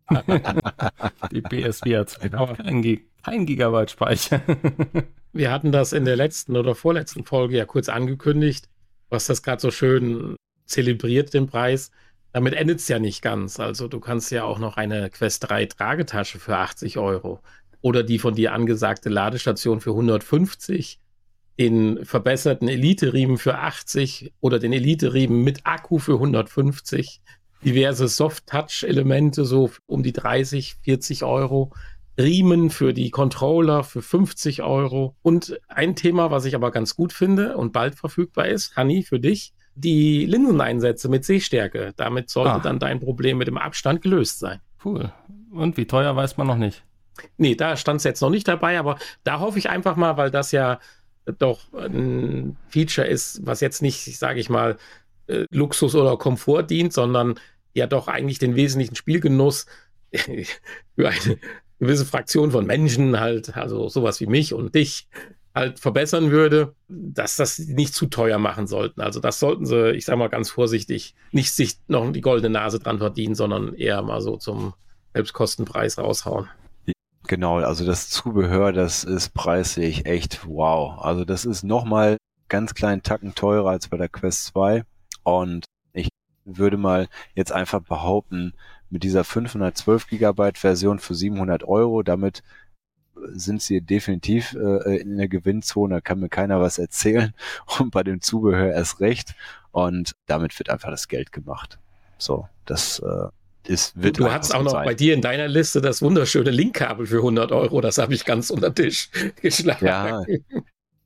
<laughs> die PSVR 2 hat keinen Ein Gigabyte Speicher. <laughs> Wir hatten das in der letzten oder vorletzten Folge ja kurz angekündigt, was das gerade so schön zelebriert, den Preis. Damit endet es ja nicht ganz. Also du kannst ja auch noch eine Quest 3 Tragetasche für 80 Euro oder die von dir angesagte Ladestation für 150, den verbesserten Elite-Riemen für 80 oder den Elite-Riemen mit Akku für 150, diverse Soft-Touch-Elemente so um die 30, 40 Euro. Riemen für die Controller für 50 Euro. Und ein Thema, was ich aber ganz gut finde und bald verfügbar ist, Hanni, für dich, die Linseneinsätze mit Sehstärke. Damit sollte ah. dann dein Problem mit dem Abstand gelöst sein. Cool. Und wie teuer weiß man noch nicht? Nee, da stand es jetzt noch nicht dabei, aber da hoffe ich einfach mal, weil das ja doch ein Feature ist, was jetzt nicht, sage ich mal, äh, Luxus oder Komfort dient, sondern ja doch eigentlich den wesentlichen Spielgenuss <laughs> für eine gewisse Fraktion von Menschen halt, also sowas wie mich und dich, halt verbessern würde, dass das nicht zu teuer machen sollten. Also das sollten sie, ich sag mal ganz vorsichtig, nicht sich noch die goldene Nase dran verdienen, sondern eher mal so zum Selbstkostenpreis raushauen. Genau, also das Zubehör, das ist preislich echt wow. Also das ist nochmal ganz kleinen Tacken teurer als bei der Quest 2 und ich würde mal jetzt einfach behaupten, mit dieser 512 Gigabyte Version für 700 Euro, damit sind sie definitiv äh, in der Gewinnzone, da kann mir keiner was erzählen <laughs> und bei dem Zubehör erst recht und damit wird einfach das Geld gemacht. So, das äh, ist, wird Du hast auch noch sein. bei dir in deiner Liste das wunderschöne Linkkabel für 100 Euro, das habe ich ganz unter Tisch <laughs> geschlagen. Ja,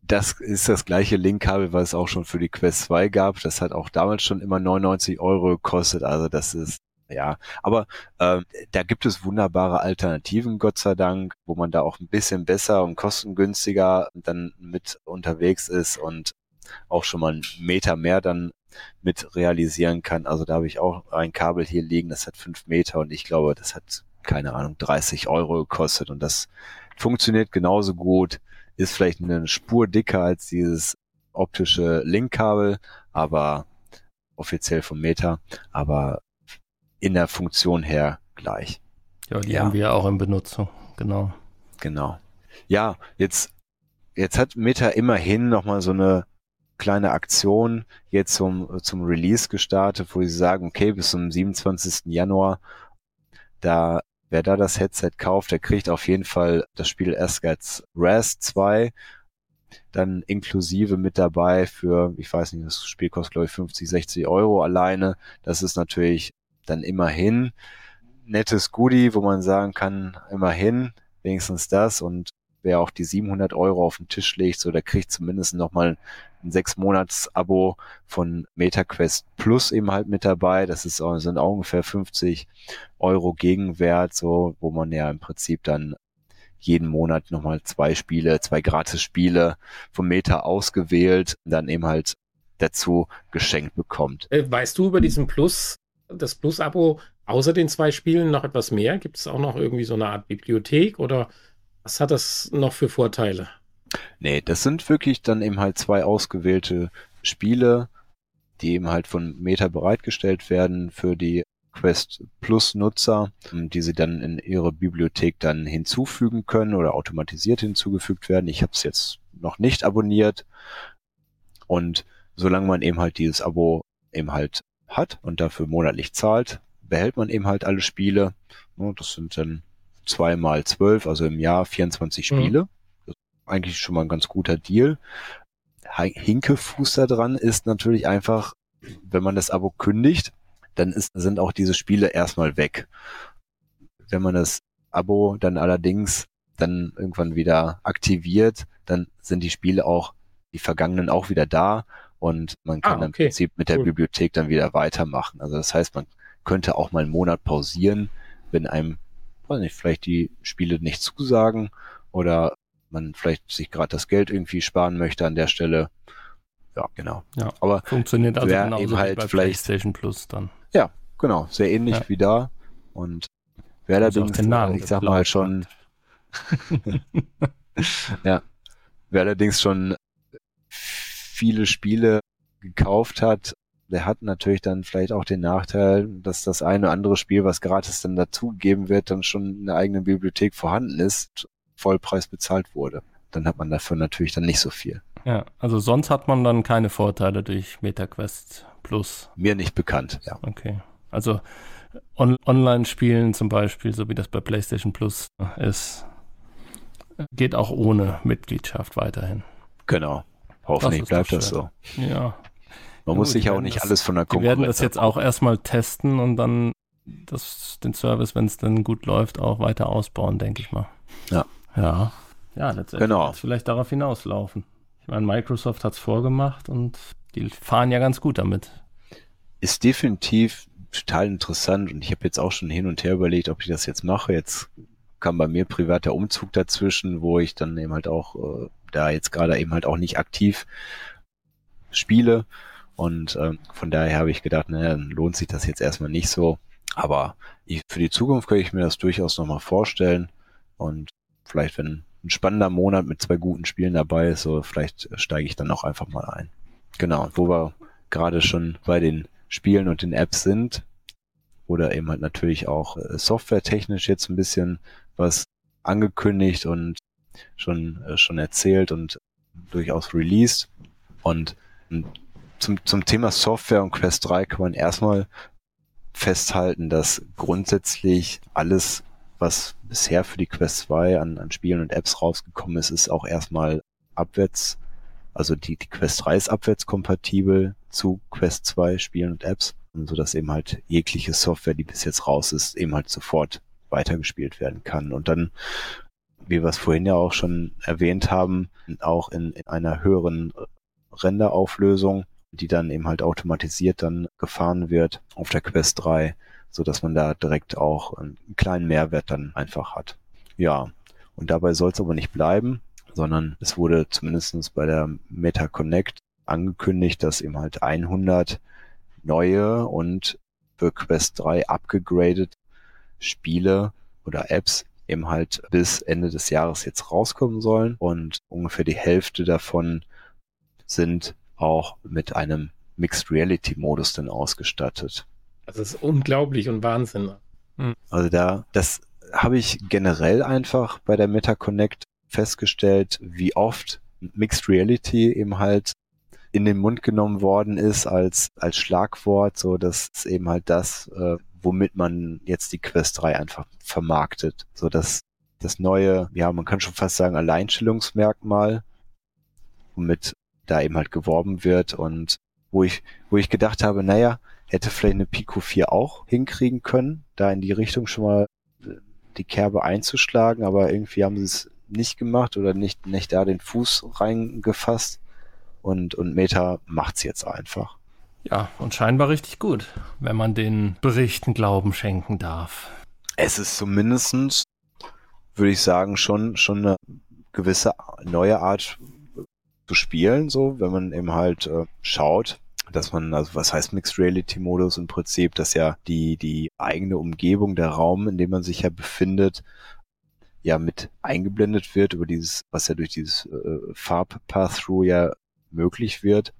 das ist das gleiche Linkkabel, was es auch schon für die Quest 2 gab. Das hat auch damals schon immer 99 Euro gekostet. Also das ist ja, aber äh, da gibt es wunderbare Alternativen, Gott sei Dank, wo man da auch ein bisschen besser und kostengünstiger dann mit unterwegs ist und auch schon mal einen Meter mehr dann mit realisieren kann. Also da habe ich auch ein Kabel hier liegen, das hat fünf Meter und ich glaube, das hat, keine Ahnung, 30 Euro gekostet und das funktioniert genauso gut, ist vielleicht eine Spur dicker als dieses optische Linkkabel, aber offiziell vom Meter, aber in der Funktion her gleich. Ja, die ja. haben wir auch in Benutzung, genau. Genau. Ja, jetzt, jetzt hat Meta immerhin nochmal so eine kleine Aktion jetzt zum, zum Release gestartet, wo sie sagen, okay, bis zum 27. Januar, da, wer da das Headset kauft, der kriegt auf jeden Fall das Spiel als Raz 2, dann inklusive mit dabei für, ich weiß nicht, das Spiel kostet glaube ich 50, 60 Euro alleine. Das ist natürlich dann immerhin nettes Goodie, wo man sagen kann, immerhin, wenigstens das und wer auch die 700 Euro auf den Tisch legt, so der kriegt zumindest nochmal ein sechs Monats Abo von MetaQuest Plus eben halt mit dabei. Das ist sind auch ungefähr 50 Euro Gegenwert, so, wo man ja im Prinzip dann jeden Monat nochmal zwei Spiele, zwei Gratis-Spiele vom Meta ausgewählt, dann eben halt dazu geschenkt bekommt. Äh, weißt du über diesen Plus das Plus-Abo außer den zwei Spielen noch etwas mehr? Gibt es auch noch irgendwie so eine Art Bibliothek oder was hat das noch für Vorteile? Nee, das sind wirklich dann eben halt zwei ausgewählte Spiele, die eben halt von Meta bereitgestellt werden für die Quest Plus Nutzer, die sie dann in ihre Bibliothek dann hinzufügen können oder automatisiert hinzugefügt werden. Ich habe es jetzt noch nicht abonniert und solange man eben halt dieses Abo eben halt hat und dafür monatlich zahlt, behält man eben halt alle Spiele. Das sind dann zweimal zwölf, also im Jahr 24 mhm. Spiele. Mhm. Das ist eigentlich schon mal ein ganz guter Deal. Hinkefuß da dran ist natürlich einfach, wenn man das Abo kündigt, dann ist, sind auch diese Spiele erstmal weg. Wenn man das Abo dann allerdings dann irgendwann wieder aktiviert, dann sind die Spiele auch, die vergangenen auch wieder da und man kann ah, okay. im Prinzip mit der cool. Bibliothek dann wieder weitermachen. Also das heißt, man könnte auch mal einen Monat pausieren, wenn einem, weiß nicht, vielleicht die Spiele nicht zusagen oder man vielleicht sich gerade das Geld irgendwie sparen möchte an der Stelle. Ja, genau. Ja, aber funktioniert also genauso eben halt bei vielleicht, PlayStation Plus dann. Ja, genau, sehr ähnlich ja. wie da und wer allerdings, ich sag mal schon, <laughs> ja, wer allerdings schon viele Spiele gekauft hat, der hat natürlich dann vielleicht auch den Nachteil, dass das eine oder andere Spiel, was gratis dann dazugegeben wird, dann schon in der eigenen Bibliothek vorhanden ist. Vollpreis bezahlt wurde. Dann hat man dafür natürlich dann nicht so viel. Ja, also sonst hat man dann keine Vorteile durch MetaQuest Plus. Mir nicht bekannt, ja. Okay. Also on Online-Spielen zum Beispiel, so wie das bei PlayStation Plus ist, geht auch ohne Mitgliedschaft weiterhin. Genau. Hoffentlich das bleibt das so. Ja. Man Gut, muss sich ja auch nicht das, alles von der Konkurrenz. Wir werden das jetzt auch erstmal testen und dann das, den Service, wenn es dann gut läuft, auch weiter ausbauen, denke ich mal. Ja. Ja. Ja, letztendlich genau. vielleicht darauf hinauslaufen. Ich meine, Microsoft hat es vorgemacht und die fahren ja ganz gut damit. Ist definitiv total interessant und ich habe jetzt auch schon hin und her überlegt, ob ich das jetzt mache. Jetzt kam bei mir privat der Umzug dazwischen, wo ich dann eben halt auch äh, da jetzt gerade eben halt auch nicht aktiv spiele. Und ähm, von daher habe ich gedacht, naja, dann lohnt sich das jetzt erstmal nicht so. Aber ich, für die Zukunft könnte ich mir das durchaus nochmal vorstellen. Und vielleicht, wenn ein spannender Monat mit zwei guten Spielen dabei ist, so vielleicht steige ich dann auch einfach mal ein. Genau, wo wir gerade schon bei den Spielen und den Apps sind, oder eben halt natürlich auch äh, softwaretechnisch jetzt ein bisschen was angekündigt und schon, äh, schon erzählt und durchaus released. Und zum, zum Thema Software und Quest 3 kann man erstmal festhalten, dass grundsätzlich alles, was bisher für die Quest 2 an, an Spielen und Apps rausgekommen ist, ist auch erstmal abwärts, also die, die Quest 3 ist abwärtskompatibel zu Quest 2 Spielen und Apps, so dass eben halt jegliche Software, die bis jetzt raus ist, eben halt sofort weitergespielt werden kann. Und dann, wie wir es vorhin ja auch schon erwähnt haben, auch in, in einer höheren Renderauflösung, die dann eben halt automatisiert dann gefahren wird auf der Quest 3, so dass man da direkt auch einen kleinen Mehrwert dann einfach hat. Ja, und dabei soll es aber nicht bleiben, sondern es wurde zumindestens bei der Meta Connect angekündigt, dass eben halt 100 neue und für Quest 3 abgegradet Spiele oder Apps eben halt bis Ende des Jahres jetzt rauskommen sollen und ungefähr die Hälfte davon sind auch mit einem Mixed Reality Modus dann ausgestattet. Das ist unglaublich und Wahnsinn. Hm. Also da, das habe ich generell einfach bei der MetaConnect festgestellt, wie oft Mixed Reality eben halt in den Mund genommen worden ist als, als Schlagwort, so dass es eben halt das, äh, womit man jetzt die Quest 3 einfach vermarktet. So dass das neue, ja, man kann schon fast sagen, Alleinstellungsmerkmal, womit da eben halt geworben wird und wo ich, wo ich gedacht habe, naja, hätte vielleicht eine Pico 4 auch hinkriegen können, da in die Richtung schon mal äh, die Kerbe einzuschlagen, aber irgendwie haben sie es nicht gemacht oder nicht, nicht da den Fuß reingefasst und, und Meta macht's jetzt einfach. Ja, und scheinbar richtig gut, wenn man den Berichten Glauben schenken darf. Es ist zumindestens, würde ich sagen, schon, schon eine gewisse neue Art zu spielen, so, wenn man eben halt äh, schaut, dass man, also was heißt Mixed Reality Modus im Prinzip, dass ja die, die eigene Umgebung, der Raum, in dem man sich ja befindet, ja mit eingeblendet wird über dieses, was ja durch dieses äh, Farb-Path-Through ja möglich wird.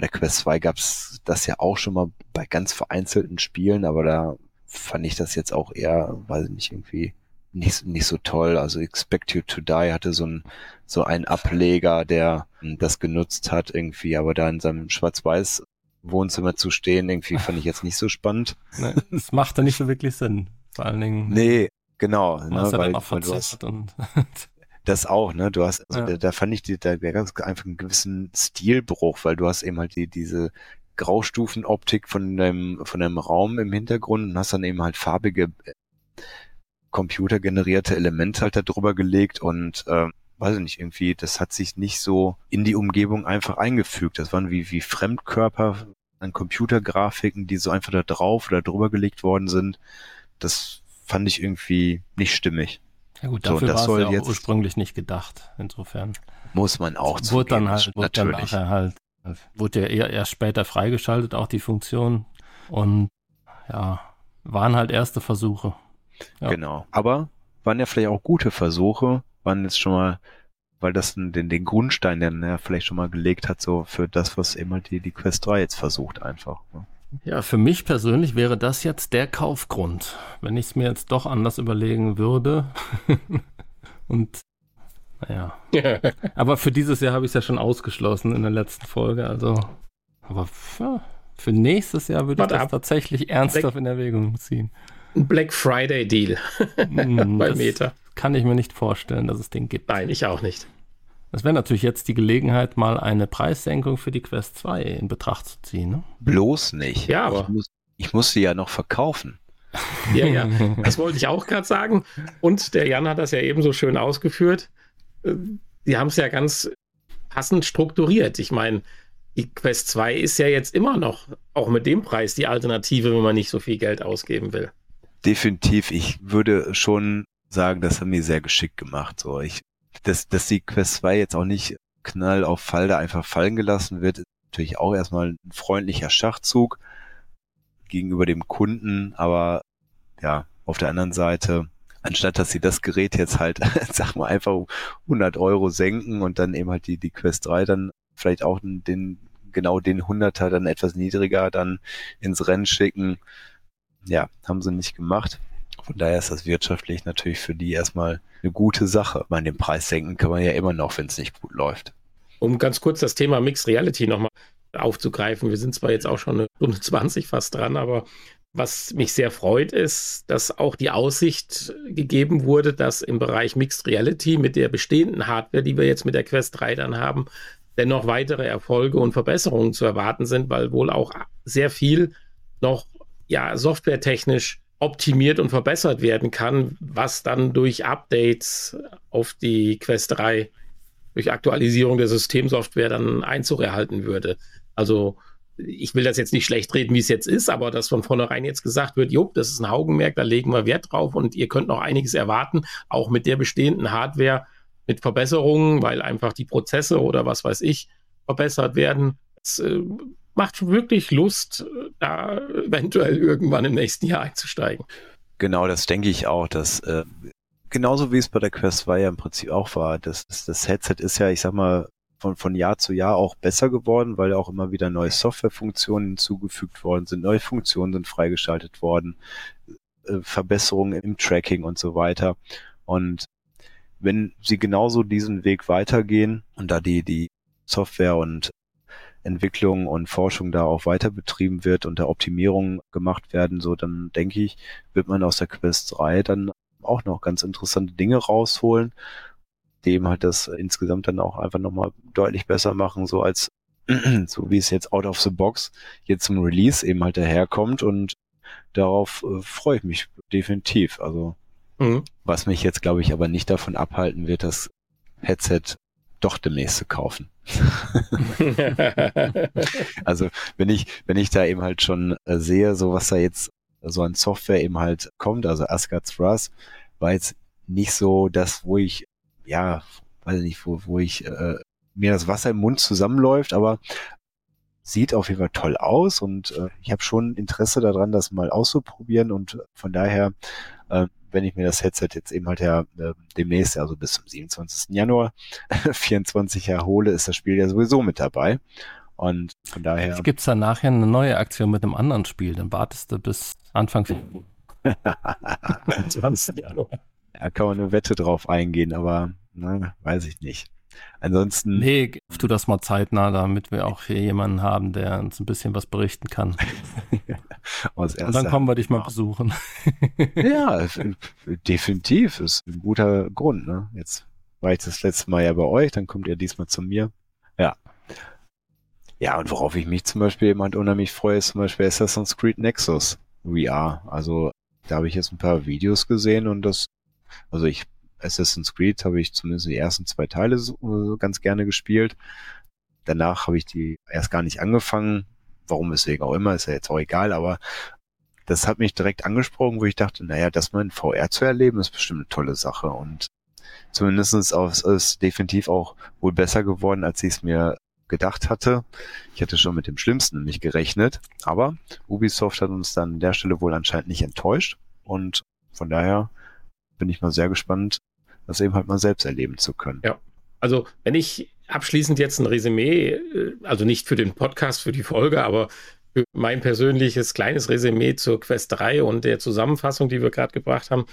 Bei der Quest 2 gab es das ja auch schon mal bei ganz vereinzelten Spielen, aber da fand ich das jetzt auch eher, weiß ich nicht, irgendwie nicht, nicht so toll. Also Expect You to Die hatte so ein so einen Ableger, der das genutzt hat irgendwie, aber da in seinem Schwarz-Weiß Wohnzimmer zu stehen, irgendwie fand ich jetzt nicht so spannend. Nee, das machte nicht so wirklich Sinn. Vor allen Dingen. Nee, genau. Ne, weil, weil du hast, und <laughs> das auch, ne? Du hast, also ja. da, da, fand ich die, da, ganz einfach einen gewissen Stilbruch, weil du hast eben halt die, diese Graustufenoptik von deinem, von deinem Raum im Hintergrund und hast dann eben halt farbige computergenerierte Elemente halt da drüber gelegt und äh, weiß ich nicht, irgendwie, das hat sich nicht so in die Umgebung einfach eingefügt. Das waren wie, wie Fremdkörper an Computergrafiken, die so einfach da drauf oder drüber gelegt worden sind. Das fand ich irgendwie nicht stimmig. Ja gut, dafür so, das war es ja jetzt ursprünglich nicht gedacht. Insofern muss man auch zu wurde dann halt, wurde dann nachher halt, wurde ja eher erst später freigeschaltet, auch die Funktion. Und ja, waren halt erste Versuche. Ja. Genau. Aber waren ja vielleicht auch gute Versuche, waren jetzt schon mal, weil das den, den Grundstein, den er vielleicht schon mal gelegt hat, so für das, was immer die, die Quest 3 jetzt versucht einfach. Ne? Ja, für mich persönlich wäre das jetzt der Kaufgrund. Wenn ich es mir jetzt doch anders überlegen würde, <laughs> Und naja. <laughs> aber für dieses Jahr habe ich es ja schon ausgeschlossen in der letzten Folge. Also, aber für, für nächstes Jahr würde ich das ab. tatsächlich ernsthaft Black, in Erwägung ziehen. Ein Black Friday Deal mm, <laughs> bei Meta. Kann ich mir nicht vorstellen, dass es den gibt. Nein, ich auch nicht. Das wäre natürlich jetzt die Gelegenheit, mal eine Preissenkung für die Quest 2 in Betracht zu ziehen. Ne? Bloß nicht. Ja, aber. Ich muss, ich muss sie ja noch verkaufen. <laughs> Ja, ja, das wollte ich auch gerade sagen. Und der Jan hat das ja ebenso schön ausgeführt. Die haben es ja ganz passend strukturiert. Ich meine, die Quest 2 ist ja jetzt immer noch, auch mit dem Preis, die Alternative, wenn man nicht so viel Geld ausgeben will. Definitiv. Ich würde schon sagen, das haben die sehr geschickt gemacht. So, ich, dass, dass die Quest 2 jetzt auch nicht knall auf Fall da einfach fallen gelassen wird, ist natürlich auch erstmal ein freundlicher Schachzug gegenüber dem Kunden, aber ja, auf der anderen Seite, anstatt dass sie das Gerät jetzt halt, <laughs> sag mal, einfach 100 Euro senken und dann eben halt die, die Quest 3 dann vielleicht auch den, genau den 100er dann etwas niedriger dann ins Rennen schicken, ja, haben sie nicht gemacht. Von daher ist das wirtschaftlich natürlich für die erstmal eine gute Sache. Man den Preis senken kann man ja immer noch, wenn es nicht gut läuft. Um ganz kurz das Thema Mixed Reality nochmal aufzugreifen. Wir sind zwar jetzt auch schon eine Stunde <laughs> 20 fast dran, aber was mich sehr freut, ist, dass auch die Aussicht gegeben wurde, dass im Bereich Mixed Reality mit der bestehenden Hardware, die wir jetzt mit der Quest 3 dann haben, dennoch weitere Erfolge und Verbesserungen zu erwarten sind, weil wohl auch sehr viel noch ja, softwaretechnisch optimiert und verbessert werden kann, was dann durch Updates auf die Quest 3, durch Aktualisierung der Systemsoftware dann Einzug erhalten würde. Also ich will das jetzt nicht schlecht reden, wie es jetzt ist, aber dass von vornherein jetzt gesagt wird, jo, das ist ein Augenmerk, da legen wir Wert drauf und ihr könnt noch einiges erwarten, auch mit der bestehenden Hardware, mit Verbesserungen, weil einfach die Prozesse oder was weiß ich verbessert werden. Das äh, macht wirklich Lust, da eventuell irgendwann im nächsten Jahr einzusteigen. Genau, das denke ich auch, dass äh, genauso wie es bei der Quest 2 ja im Prinzip auch war, das, das Headset ist ja, ich sag mal, von, von Jahr zu Jahr auch besser geworden, weil auch immer wieder neue Softwarefunktionen hinzugefügt worden sind, neue Funktionen sind freigeschaltet worden, äh, Verbesserungen im Tracking und so weiter. Und wenn sie genauso diesen Weg weitergehen und da die, die Software und Entwicklung und Forschung da auch weiter betrieben wird und da Optimierungen gemacht werden, so dann denke ich, wird man aus der Quest 3 dann auch noch ganz interessante Dinge rausholen dem halt das insgesamt dann auch einfach nochmal deutlich besser machen, so als <clears throat> so wie es jetzt out of the box jetzt zum Release eben halt daherkommt und darauf äh, freue ich mich definitiv. Also mhm. was mich jetzt glaube ich aber nicht davon abhalten wird, das Headset doch demnächst zu kaufen. <laughs> <laughs> also wenn ich wenn ich da eben halt schon äh, sehe, so was da jetzt so an Software eben halt kommt, also Asgard's Wrath, war jetzt nicht so das, wo ich ja, weiß ich nicht, wo, wo ich äh, mir das Wasser im Mund zusammenläuft, aber sieht auf jeden Fall toll aus und äh, ich habe schon Interesse daran, das mal auszuprobieren und von daher, äh, wenn ich mir das Headset jetzt eben halt ja äh, demnächst, also bis zum 27. Januar <laughs> 24 erhole, ist das Spiel ja sowieso mit dabei. Und von daher. Gibt es dann nachher eine neue Aktion mit einem anderen Spiel? Dann wartest du bis Anfang 20. <laughs> <laughs> Januar. Da kann man eine Wette drauf eingehen, aber ne, weiß ich nicht. Ansonsten. Nee, tu das mal zeitnah, damit wir auch hier jemanden haben, der uns ein bisschen was berichten kann. <laughs> Und dann kommen wir dich mal besuchen. <laughs> ja, <laughs> definitiv. Ist ein guter Grund. Ne? Jetzt war ich das letzte Mal ja bei euch, dann kommt ihr diesmal zu mir. Ja. Ja, und worauf ich mich zum Beispiel jemand unheimlich freue, ist zum Beispiel Assassin's Creed Nexus VR. Also da habe ich jetzt ein paar Videos gesehen und das also ich, Assassin's Creed habe ich zumindest die ersten zwei Teile so, ganz gerne gespielt. Danach habe ich die erst gar nicht angefangen. Warum, weswegen auch immer, ist ja jetzt auch egal, aber das hat mich direkt angesprochen, wo ich dachte, naja, das mal in VR zu erleben, ist bestimmt eine tolle Sache und zumindest ist es definitiv auch wohl besser geworden, als ich es mir gedacht hatte. Ich hatte schon mit dem Schlimmsten nicht gerechnet, aber Ubisoft hat uns dann an der Stelle wohl anscheinend nicht enttäuscht und von daher bin ich mal sehr gespannt, das eben halt mal selbst erleben zu können. Ja, also wenn ich abschließend jetzt ein Resümee, äh, also nicht für den Podcast, für die Folge, aber für mein persönliches kleines Resümee zur Quest 3 und der Zusammenfassung, die wir gerade gebracht haben,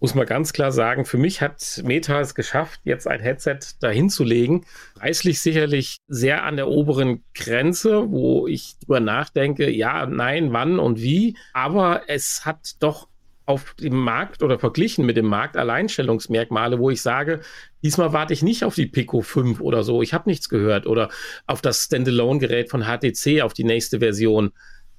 muss man ganz klar sagen, für mich hat Meta es geschafft, jetzt ein Headset dahin zu legen. Preislich sicherlich sehr an der oberen Grenze, wo ich drüber nachdenke, ja, nein, wann und wie. Aber es hat doch auf dem Markt oder verglichen mit dem Markt Alleinstellungsmerkmale, wo ich sage, diesmal warte ich nicht auf die Pico 5 oder so, ich habe nichts gehört oder auf das Standalone-Gerät von HTC, auf die nächste Version,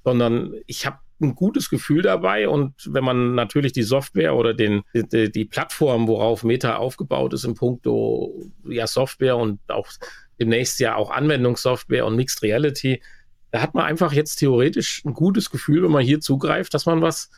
sondern ich habe ein gutes Gefühl dabei und wenn man natürlich die Software oder den, die, die Plattform, worauf Meta aufgebaut ist im Punkto ja, Software und auch demnächst ja auch Anwendungssoftware und Mixed Reality, da hat man einfach jetzt theoretisch ein gutes Gefühl, wenn man hier zugreift, dass man was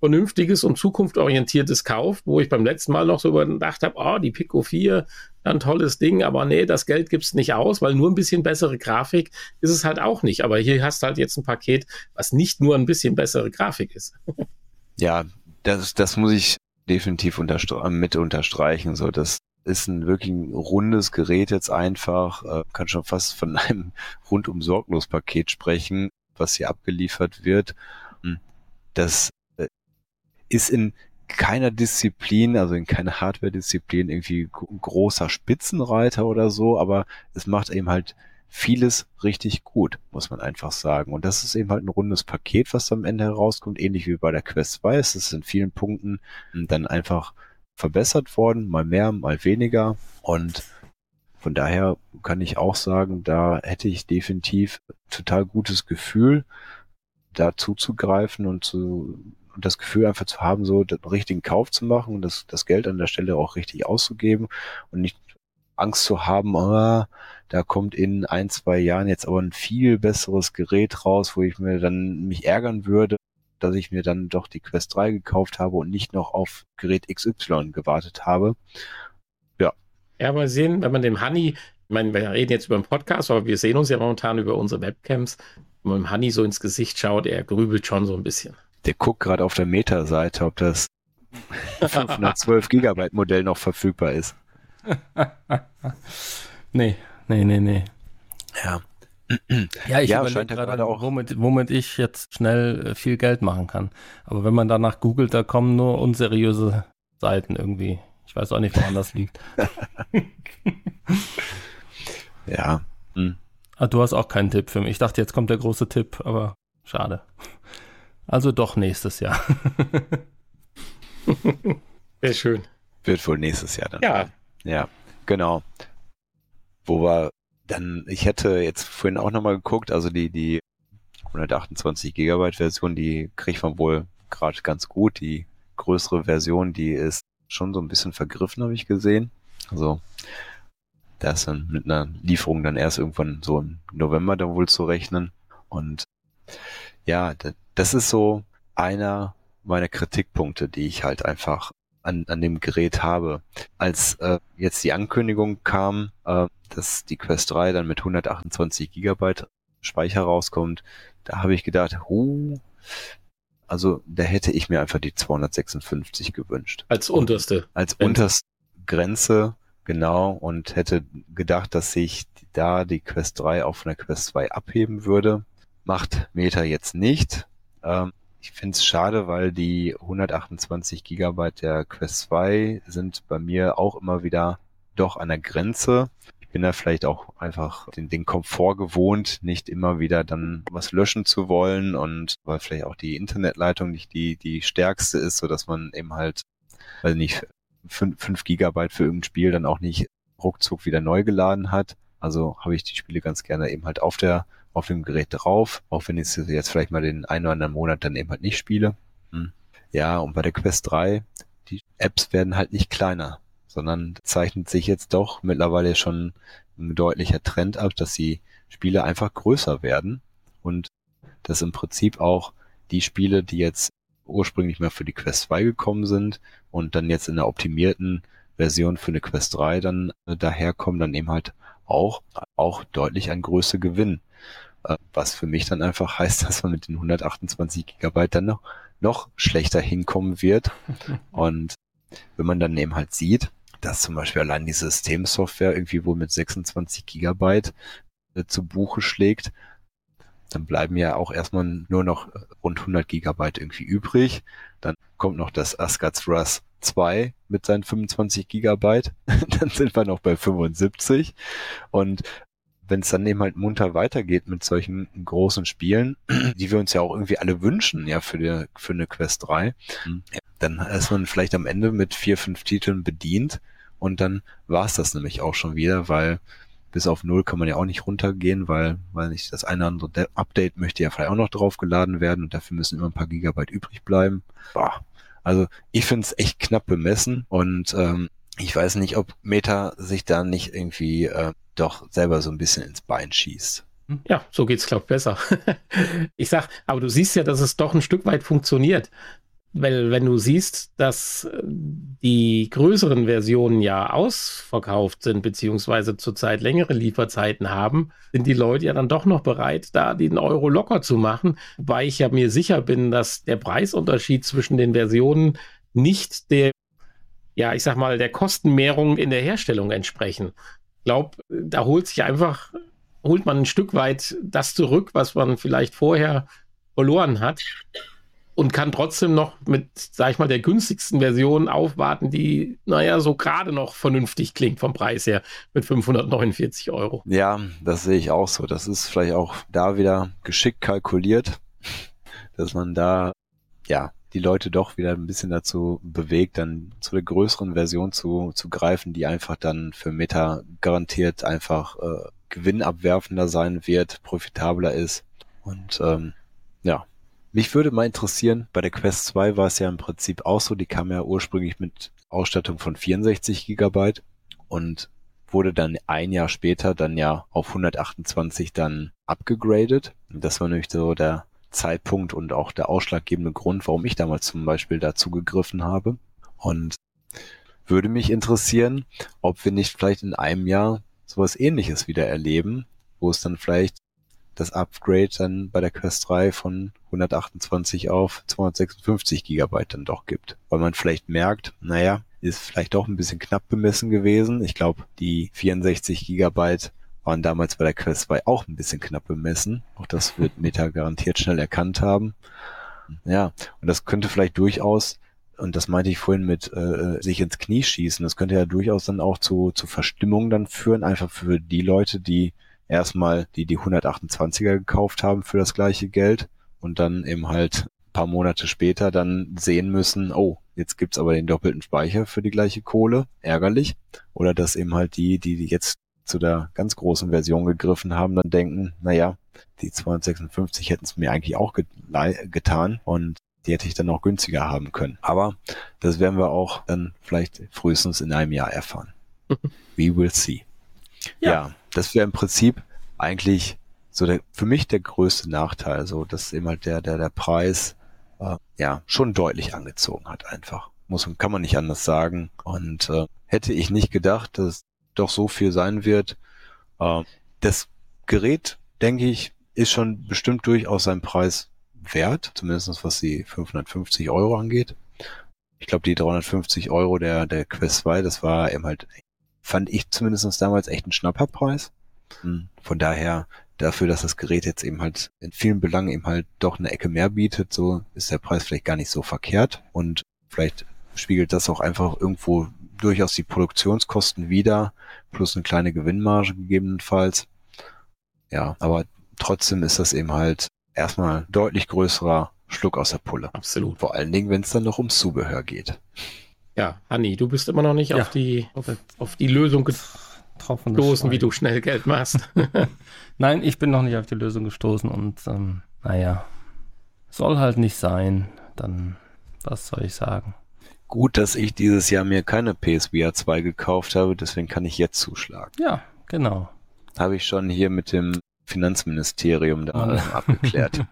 vernünftiges und zukunftsorientiertes kauft, wo ich beim letzten Mal noch so überdacht habe, oh, die Pico 4, ein tolles Ding, aber nee, das Geld gibt es nicht aus, weil nur ein bisschen bessere Grafik ist es halt auch nicht. Aber hier hast du halt jetzt ein Paket, was nicht nur ein bisschen bessere Grafik ist. <laughs> ja, das, das muss ich definitiv unterstre mit unterstreichen. So, das ist ein wirklich rundes Gerät jetzt einfach, äh, kann schon fast von einem rundum sorglos Paket sprechen, was hier abgeliefert wird. Hm, das ist in keiner Disziplin, also in keiner Hardware-Disziplin irgendwie großer Spitzenreiter oder so, aber es macht eben halt vieles richtig gut, muss man einfach sagen. Und das ist eben halt ein rundes Paket, was am Ende herauskommt, ähnlich wie bei der Quest 2. Es ist in vielen Punkten dann einfach verbessert worden, mal mehr, mal weniger. Und von daher kann ich auch sagen, da hätte ich definitiv total gutes Gefühl, da zuzugreifen und zu und das Gefühl einfach zu haben, so den richtigen Kauf zu machen und das, das Geld an der Stelle auch richtig auszugeben und nicht Angst zu haben, oh, da kommt in ein, zwei Jahren jetzt aber ein viel besseres Gerät raus, wo ich mir dann mich ärgern würde, dass ich mir dann doch die Quest 3 gekauft habe und nicht noch auf Gerät XY gewartet habe. Ja. Ja, mal sehen, wenn man dem Honey, ich meine, wir reden jetzt über einen Podcast, aber wir sehen uns ja momentan über unsere Webcams, wenn man dem Honey so ins Gesicht schaut, er grübelt schon so ein bisschen. Der guckt gerade auf der Meta-Seite, ob das 512 <laughs> Gigabyte Modell noch verfügbar ist. <laughs> nee, nee, nee, nee. Ja. Ja, ich ja, überlege gerade, auch. Womit, womit ich jetzt schnell äh, viel Geld machen kann. Aber wenn man danach googelt, da kommen nur unseriöse Seiten irgendwie. Ich weiß auch nicht, woran das liegt. <laughs> ja. Hm. Ah, du hast auch keinen Tipp für mich. Ich dachte, jetzt kommt der große Tipp, aber schade. Also doch nächstes Jahr. <laughs> Sehr schön. Wird wohl nächstes Jahr dann. Ja. Ja, genau. Wo war dann, ich hätte jetzt vorhin auch nochmal geguckt, also die, die 128 Gigabyte Version, die kriegt man wohl gerade ganz gut. Die größere Version, die ist schon so ein bisschen vergriffen, habe ich gesehen. Also da ist dann mit einer Lieferung dann erst irgendwann so im November da wohl zu rechnen. Und ja, das ist so einer meiner Kritikpunkte, die ich halt einfach an, an dem Gerät habe. Als äh, jetzt die Ankündigung kam, äh, dass die Quest 3 dann mit 128 Gigabyte Speicher rauskommt, da habe ich gedacht, huh, also da hätte ich mir einfach die 256 gewünscht. Als unterste. Als unterste Grenze, genau, und hätte gedacht, dass sich da die Quest 3 auch von der Quest 2 abheben würde. Macht Meta jetzt nicht. Ähm, ich finde es schade, weil die 128 Gigabyte der Quest 2 sind bei mir auch immer wieder doch an der Grenze. Ich bin da vielleicht auch einfach den, den Komfort gewohnt, nicht immer wieder dann was löschen zu wollen und weil vielleicht auch die Internetleitung nicht die, die stärkste ist, so dass man eben halt, weiß nicht, 5, 5 Gigabyte für irgendein Spiel dann auch nicht ruckzuck wieder neu geladen hat. Also habe ich die Spiele ganz gerne eben halt auf der auf dem Gerät drauf, auch wenn ich jetzt vielleicht mal den einen oder anderen Monat dann eben halt nicht spiele. Hm. Ja, und bei der Quest 3, die Apps werden halt nicht kleiner, sondern zeichnet sich jetzt doch mittlerweile schon ein deutlicher Trend ab, dass die Spiele einfach größer werden und dass im Prinzip auch die Spiele, die jetzt ursprünglich mal für die Quest 2 gekommen sind und dann jetzt in der optimierten Version für eine Quest 3 dann äh, daherkommen, dann eben halt auch, auch deutlich an Größe gewinnen. Äh, was für mich dann einfach heißt, <laughs> dass man mit den 128 Gigabyte dann noch, noch schlechter hinkommen wird. <laughs> Und wenn man dann eben halt sieht, dass zum Beispiel allein die Systemsoftware irgendwie wohl mit 26 Gigabyte äh, zu Buche schlägt, dann bleiben ja auch erstmal nur noch rund 100 Gigabyte irgendwie übrig. Dann kommt noch das Asgard's Rust 2 mit seinen 25 Gigabyte. <laughs> dann sind wir noch bei 75. Und wenn es dann eben halt munter weitergeht mit solchen großen Spielen, <clears throat> die wir uns ja auch irgendwie alle wünschen, ja, für, die, für eine Quest 3, mhm. dann ist man vielleicht am Ende mit vier, fünf Titeln bedient und dann war es das nämlich auch schon wieder, weil bis auf null kann man ja auch nicht runtergehen, weil, weil nicht das eine oder andere Update möchte ja vielleicht auch noch draufgeladen werden und dafür müssen immer ein paar Gigabyte übrig bleiben. Boah. Also ich finde es echt knapp bemessen und ähm, ich weiß nicht, ob Meta sich da nicht irgendwie äh, doch selber so ein bisschen ins Bein schießt. Ja, so geht's, glaube ich, besser. <laughs> ich sag, aber du siehst ja, dass es doch ein Stück weit funktioniert. Weil, wenn du siehst, dass äh, die größeren Versionen ja ausverkauft sind, beziehungsweise zurzeit längere Lieferzeiten haben, sind die Leute ja dann doch noch bereit, da den Euro locker zu machen. Wobei ich ja mir sicher bin, dass der Preisunterschied zwischen den Versionen nicht der, ja, ich sag mal, der Kostenmehrung in der Herstellung entsprechen glaube, da holt sich einfach, holt man ein Stück weit das zurück, was man vielleicht vorher verloren hat und kann trotzdem noch mit, sag ich mal, der günstigsten Version aufwarten, die, naja, so gerade noch vernünftig klingt vom Preis her mit 549 Euro. Ja, das sehe ich auch so. Das ist vielleicht auch da wieder geschickt kalkuliert, <laughs> dass man da, ja, die Leute doch wieder ein bisschen dazu bewegt, dann zu der größeren Version zu, zu greifen, die einfach dann für Meta garantiert einfach äh, gewinnabwerfender sein wird, profitabler ist. Und ähm, ja, mich würde mal interessieren, bei der Quest 2 war es ja im Prinzip auch so, die kam ja ursprünglich mit Ausstattung von 64 Gigabyte und wurde dann ein Jahr später dann ja auf 128 dann abgegradet. Und das war nämlich so der Zeitpunkt und auch der ausschlaggebende Grund, warum ich damals zum Beispiel dazu gegriffen habe. Und würde mich interessieren, ob wir nicht vielleicht in einem Jahr sowas ähnliches wieder erleben, wo es dann vielleicht das Upgrade dann bei der Quest 3 von 128 auf 256 Gigabyte dann doch gibt. Weil man vielleicht merkt, naja, ist vielleicht doch ein bisschen knapp bemessen gewesen. Ich glaube, die 64 Gigabyte waren damals bei der Quest 2 auch ein bisschen knapp bemessen. Auch das wird <laughs> Meta garantiert schnell erkannt haben. Ja, und das könnte vielleicht durchaus, und das meinte ich vorhin mit äh, sich ins Knie schießen, das könnte ja durchaus dann auch zu, zu Verstimmung dann führen, einfach für die Leute, die erstmal die die 128er gekauft haben für das gleiche Geld und dann eben halt paar Monate später dann sehen müssen, oh, jetzt gibt's aber den doppelten Speicher für die gleiche Kohle, ärgerlich. Oder dass eben halt die, die jetzt zu der ganz großen Version gegriffen haben, dann denken, naja, die 256 hätten es mir eigentlich auch getan und die hätte ich dann auch günstiger haben können. Aber das werden wir auch dann vielleicht frühestens in einem Jahr erfahren. <laughs> We will see. Ja, ja das wäre im Prinzip eigentlich so der, für mich der größte Nachteil, so dass eben halt der, der, der Preis äh, ja schon deutlich angezogen hat einfach. Muss kann man nicht anders sagen. Und äh, hätte ich nicht gedacht, dass doch so viel sein wird. Äh, das Gerät, denke ich, ist schon bestimmt durchaus seinen Preis wert, zumindest was die 550 Euro angeht. Ich glaube, die 350 Euro der, der Quest 2, das war eben halt, fand ich zumindest damals echt ein Schnapperpreis. Hm, von daher, dafür, dass das Gerät jetzt eben halt in vielen Belangen eben halt doch eine Ecke mehr bietet, so ist der Preis vielleicht gar nicht so verkehrt und vielleicht spiegelt das auch einfach irgendwo durchaus die Produktionskosten wieder, plus eine kleine Gewinnmarge gegebenenfalls. Ja, aber trotzdem ist das eben halt erstmal deutlich größerer Schluck aus der Pulle. Absolut. Vor allen Dingen, wenn es dann noch ums Zubehör geht. Ja, Hanni, du bist immer noch nicht ja. auf, die, auf, auf die Lösung gestoßen, wie du schnell Geld machst. <laughs> Nein, ich bin noch nicht auf die Lösung gestoßen und ähm, naja, soll halt nicht sein. Dann, was soll ich sagen? Gut, dass ich dieses Jahr mir keine PSVR 2 gekauft habe, deswegen kann ich jetzt zuschlagen. Ja, genau. Habe ich schon hier mit dem Finanzministerium da <laughs> abgeklärt.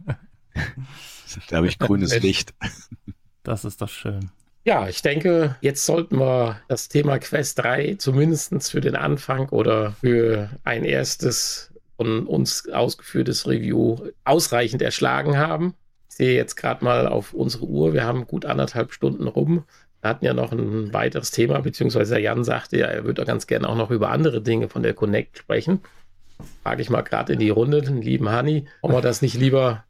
<laughs> da habe ich grünes Licht. Das ist doch schön. Ja, ich denke, jetzt sollten wir das Thema Quest 3 zumindest für den Anfang oder für ein erstes von uns ausgeführtes Review ausreichend erschlagen haben. Ich sehe jetzt gerade mal auf unsere Uhr, wir haben gut anderthalb Stunden rum. Wir hatten ja noch ein weiteres Thema, beziehungsweise Jan sagte ja, er würde ganz gerne auch noch über andere Dinge von der Connect sprechen. frage ich mal gerade in die Runde, den lieben Hani, ob wir das nicht lieber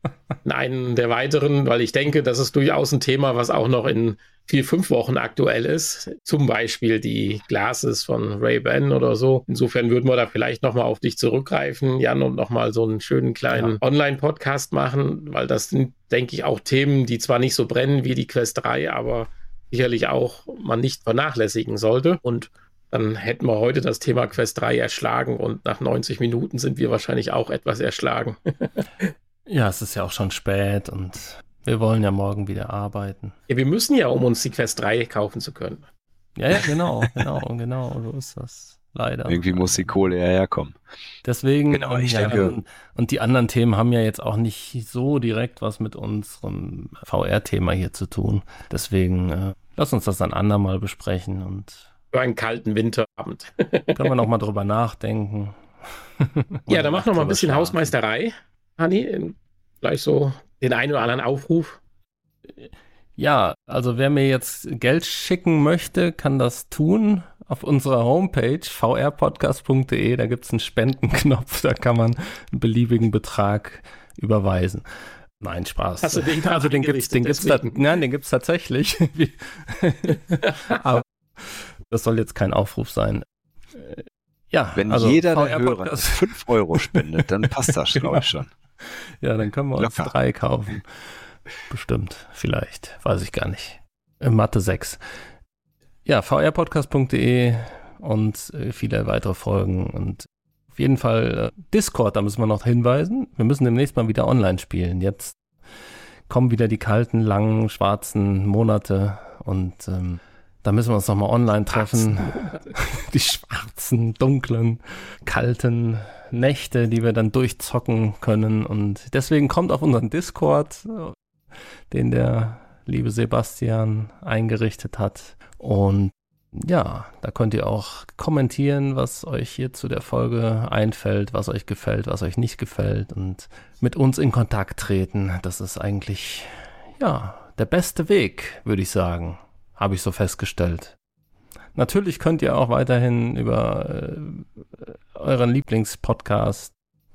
in einen der weiteren, weil ich denke, das ist durchaus ein Thema, was auch noch in vier, fünf Wochen aktuell ist. Zum Beispiel die Glasses von Ray-Ban oder so. Insofern würden wir da vielleicht nochmal auf dich zurückgreifen, Jan, und nochmal so einen schönen kleinen ja. Online-Podcast machen, weil das sind, denke ich, auch Themen, die zwar nicht so brennen wie die Quest 3, aber sicherlich auch man nicht vernachlässigen sollte. Und dann hätten wir heute das Thema Quest 3 erschlagen und nach 90 Minuten sind wir wahrscheinlich auch etwas erschlagen. <laughs> ja, es ist ja auch schon spät und wir wollen ja morgen wieder arbeiten. Ja, wir müssen ja, um uns die Quest 3 kaufen zu können. Ja, ja, genau, genau, genau, so ist das. Leider. Irgendwie muss die Kohle herkommen. Deswegen, genau, ich ja, denke. Und, und die anderen Themen haben ja jetzt auch nicht so direkt was mit unserem VR-Thema hier zu tun. Deswegen äh, lass uns das dann andermal besprechen und für einen kalten Winterabend. <laughs> Können wir noch mal drüber <laughs> nachdenken. ja, dann mach noch mal ein bisschen schlafen. Hausmeisterei, Hanni. Gleich so den einen oder anderen Aufruf. Ja, also wer mir jetzt Geld schicken möchte, kann das tun auf unserer Homepage vrpodcast.de. Da gibt es einen Spendenknopf, <laughs> da kann man einen beliebigen Betrag überweisen. Nein, Spaß. Hast du den <laughs> also den gibt's, den gibt's, da, nein, den gibt's tatsächlich. <laughs> Aber das soll jetzt kein Aufruf sein. Äh, ja, wenn also jeder der Hörer 5 Euro spendet, dann passt das, glaube ich schon. Ja, dann können wir uns Locker. drei kaufen. Bestimmt, vielleicht, weiß ich gar nicht. In Mathe 6. Ja, vrpodcast.de und äh, viele weitere Folgen und auf jeden Fall äh, Discord, da müssen wir noch hinweisen. Wir müssen demnächst mal wieder online spielen. Jetzt kommen wieder die kalten, langen, schwarzen Monate und ähm, da müssen wir uns nochmal online treffen. <laughs> Die schwarzen, dunklen, kalten Nächte, die wir dann durchzocken können. Und deswegen kommt auf unseren Discord, den der liebe Sebastian eingerichtet hat. Und ja, da könnt ihr auch kommentieren, was euch hier zu der Folge einfällt, was euch gefällt, was euch nicht gefällt und mit uns in Kontakt treten. Das ist eigentlich, ja, der beste Weg, würde ich sagen habe ich so festgestellt. Natürlich könnt ihr auch weiterhin über äh, euren Lieblingspodcast,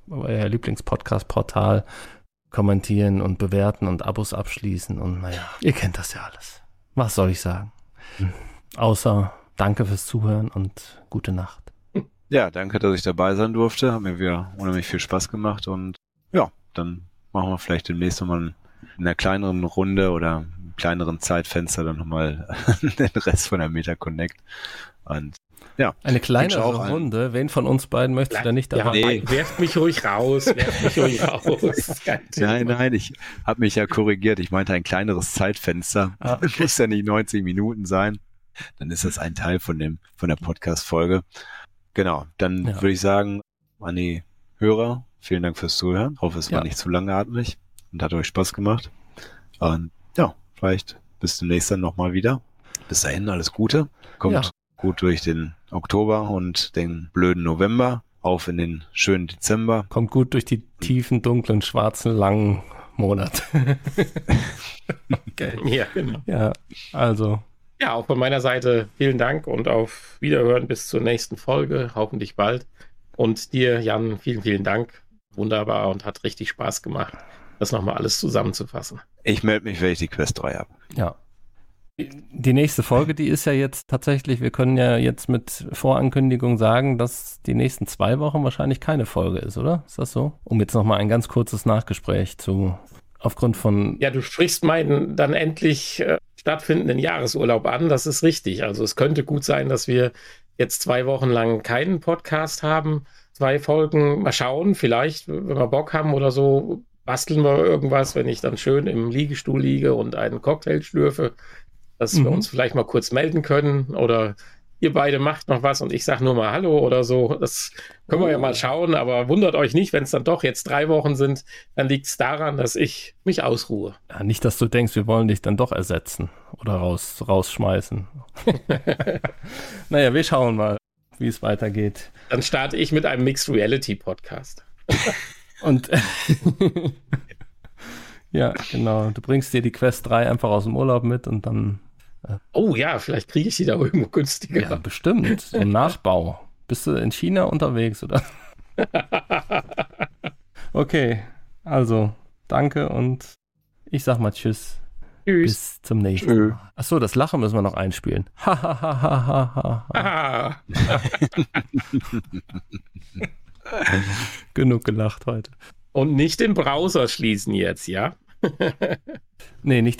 euer Lieblingspodcast-Portal kommentieren und bewerten und Abos abschließen und naja, ihr kennt das ja alles. Was soll ich sagen? Außer danke fürs Zuhören und gute Nacht. Ja, danke, dass ich dabei sein durfte. Hat mir wieder unheimlich viel Spaß gemacht und ja, dann machen wir vielleicht demnächst nochmal in einer kleineren Runde oder kleineren Zeitfenster dann nochmal <laughs> den Rest von der Meta Connect. Und ja. Eine kleinere Runde. Ein... Wen von uns beiden möchtest du da nicht dabei? Ja, nee. Werft mich ruhig raus. Werft mich ruhig <laughs> raus. Nein, nein, ich habe mich ja korrigiert. Ich meinte ein kleineres Zeitfenster. Ah, okay. Muss ja nicht 90 Minuten sein. Dann ist das ein Teil von dem, von der Podcast-Folge. Genau. Dann ja. würde ich sagen, an die Hörer, vielen Dank fürs Zuhören. Ich hoffe, es war ja. nicht zu langatmig und hat euch Spaß gemacht. Und ja, vielleicht bis demnächst dann nochmal wieder. Bis dahin alles Gute. Kommt ja. Gut durch den Oktober und den blöden November. Auf in den schönen Dezember. Kommt gut durch die tiefen, dunklen, schwarzen, langen Monate. <laughs> okay. Ja, genau. Ja, also. Ja, auch von meiner Seite vielen Dank und auf Wiederhören bis zur nächsten Folge, hoffentlich bald. Und dir, Jan, vielen, vielen Dank. Wunderbar und hat richtig Spaß gemacht das nochmal alles zusammenzufassen. Ich melde mich, wenn ich die Quest 3 habe. Ja. Die nächste Folge, die ist ja jetzt tatsächlich, wir können ja jetzt mit Vorankündigung sagen, dass die nächsten zwei Wochen wahrscheinlich keine Folge ist, oder? Ist das so? Um jetzt nochmal ein ganz kurzes Nachgespräch zu, aufgrund von. Ja, du sprichst meinen dann endlich äh, stattfindenden Jahresurlaub an, das ist richtig. Also es könnte gut sein, dass wir jetzt zwei Wochen lang keinen Podcast haben, zwei Folgen, mal schauen, vielleicht, wenn wir Bock haben oder so, basteln wir irgendwas, wenn ich dann schön im Liegestuhl liege und einen Cocktail schlürfe, dass mhm. wir uns vielleicht mal kurz melden können oder ihr beide macht noch was und ich sage nur mal Hallo oder so. Das können wir ja mal schauen, aber wundert euch nicht, wenn es dann doch jetzt drei Wochen sind, dann liegt es daran, dass ich mich ausruhe. Ja, nicht, dass du denkst, wir wollen dich dann doch ersetzen oder raus, rausschmeißen. <laughs> naja, wir schauen mal, wie es weitergeht. Dann starte ich mit einem Mixed Reality Podcast. <laughs> Und <laughs> ja, genau. Du bringst dir die Quest 3 einfach aus dem Urlaub mit und dann. Äh, oh ja, vielleicht kriege ich die da irgendwo günstiger. Ja, bestimmt. Ein <laughs> Nachbau. Bist du in China unterwegs, oder? <laughs> Okay, also danke und ich sag mal Tschüss. Tschüss. Bis zum nächsten Tschö. Mal. Achso, das Lachen müssen wir noch einspielen. <laughs> Genug gelacht heute. Und nicht den Browser schließen jetzt, ja? Nee, nicht den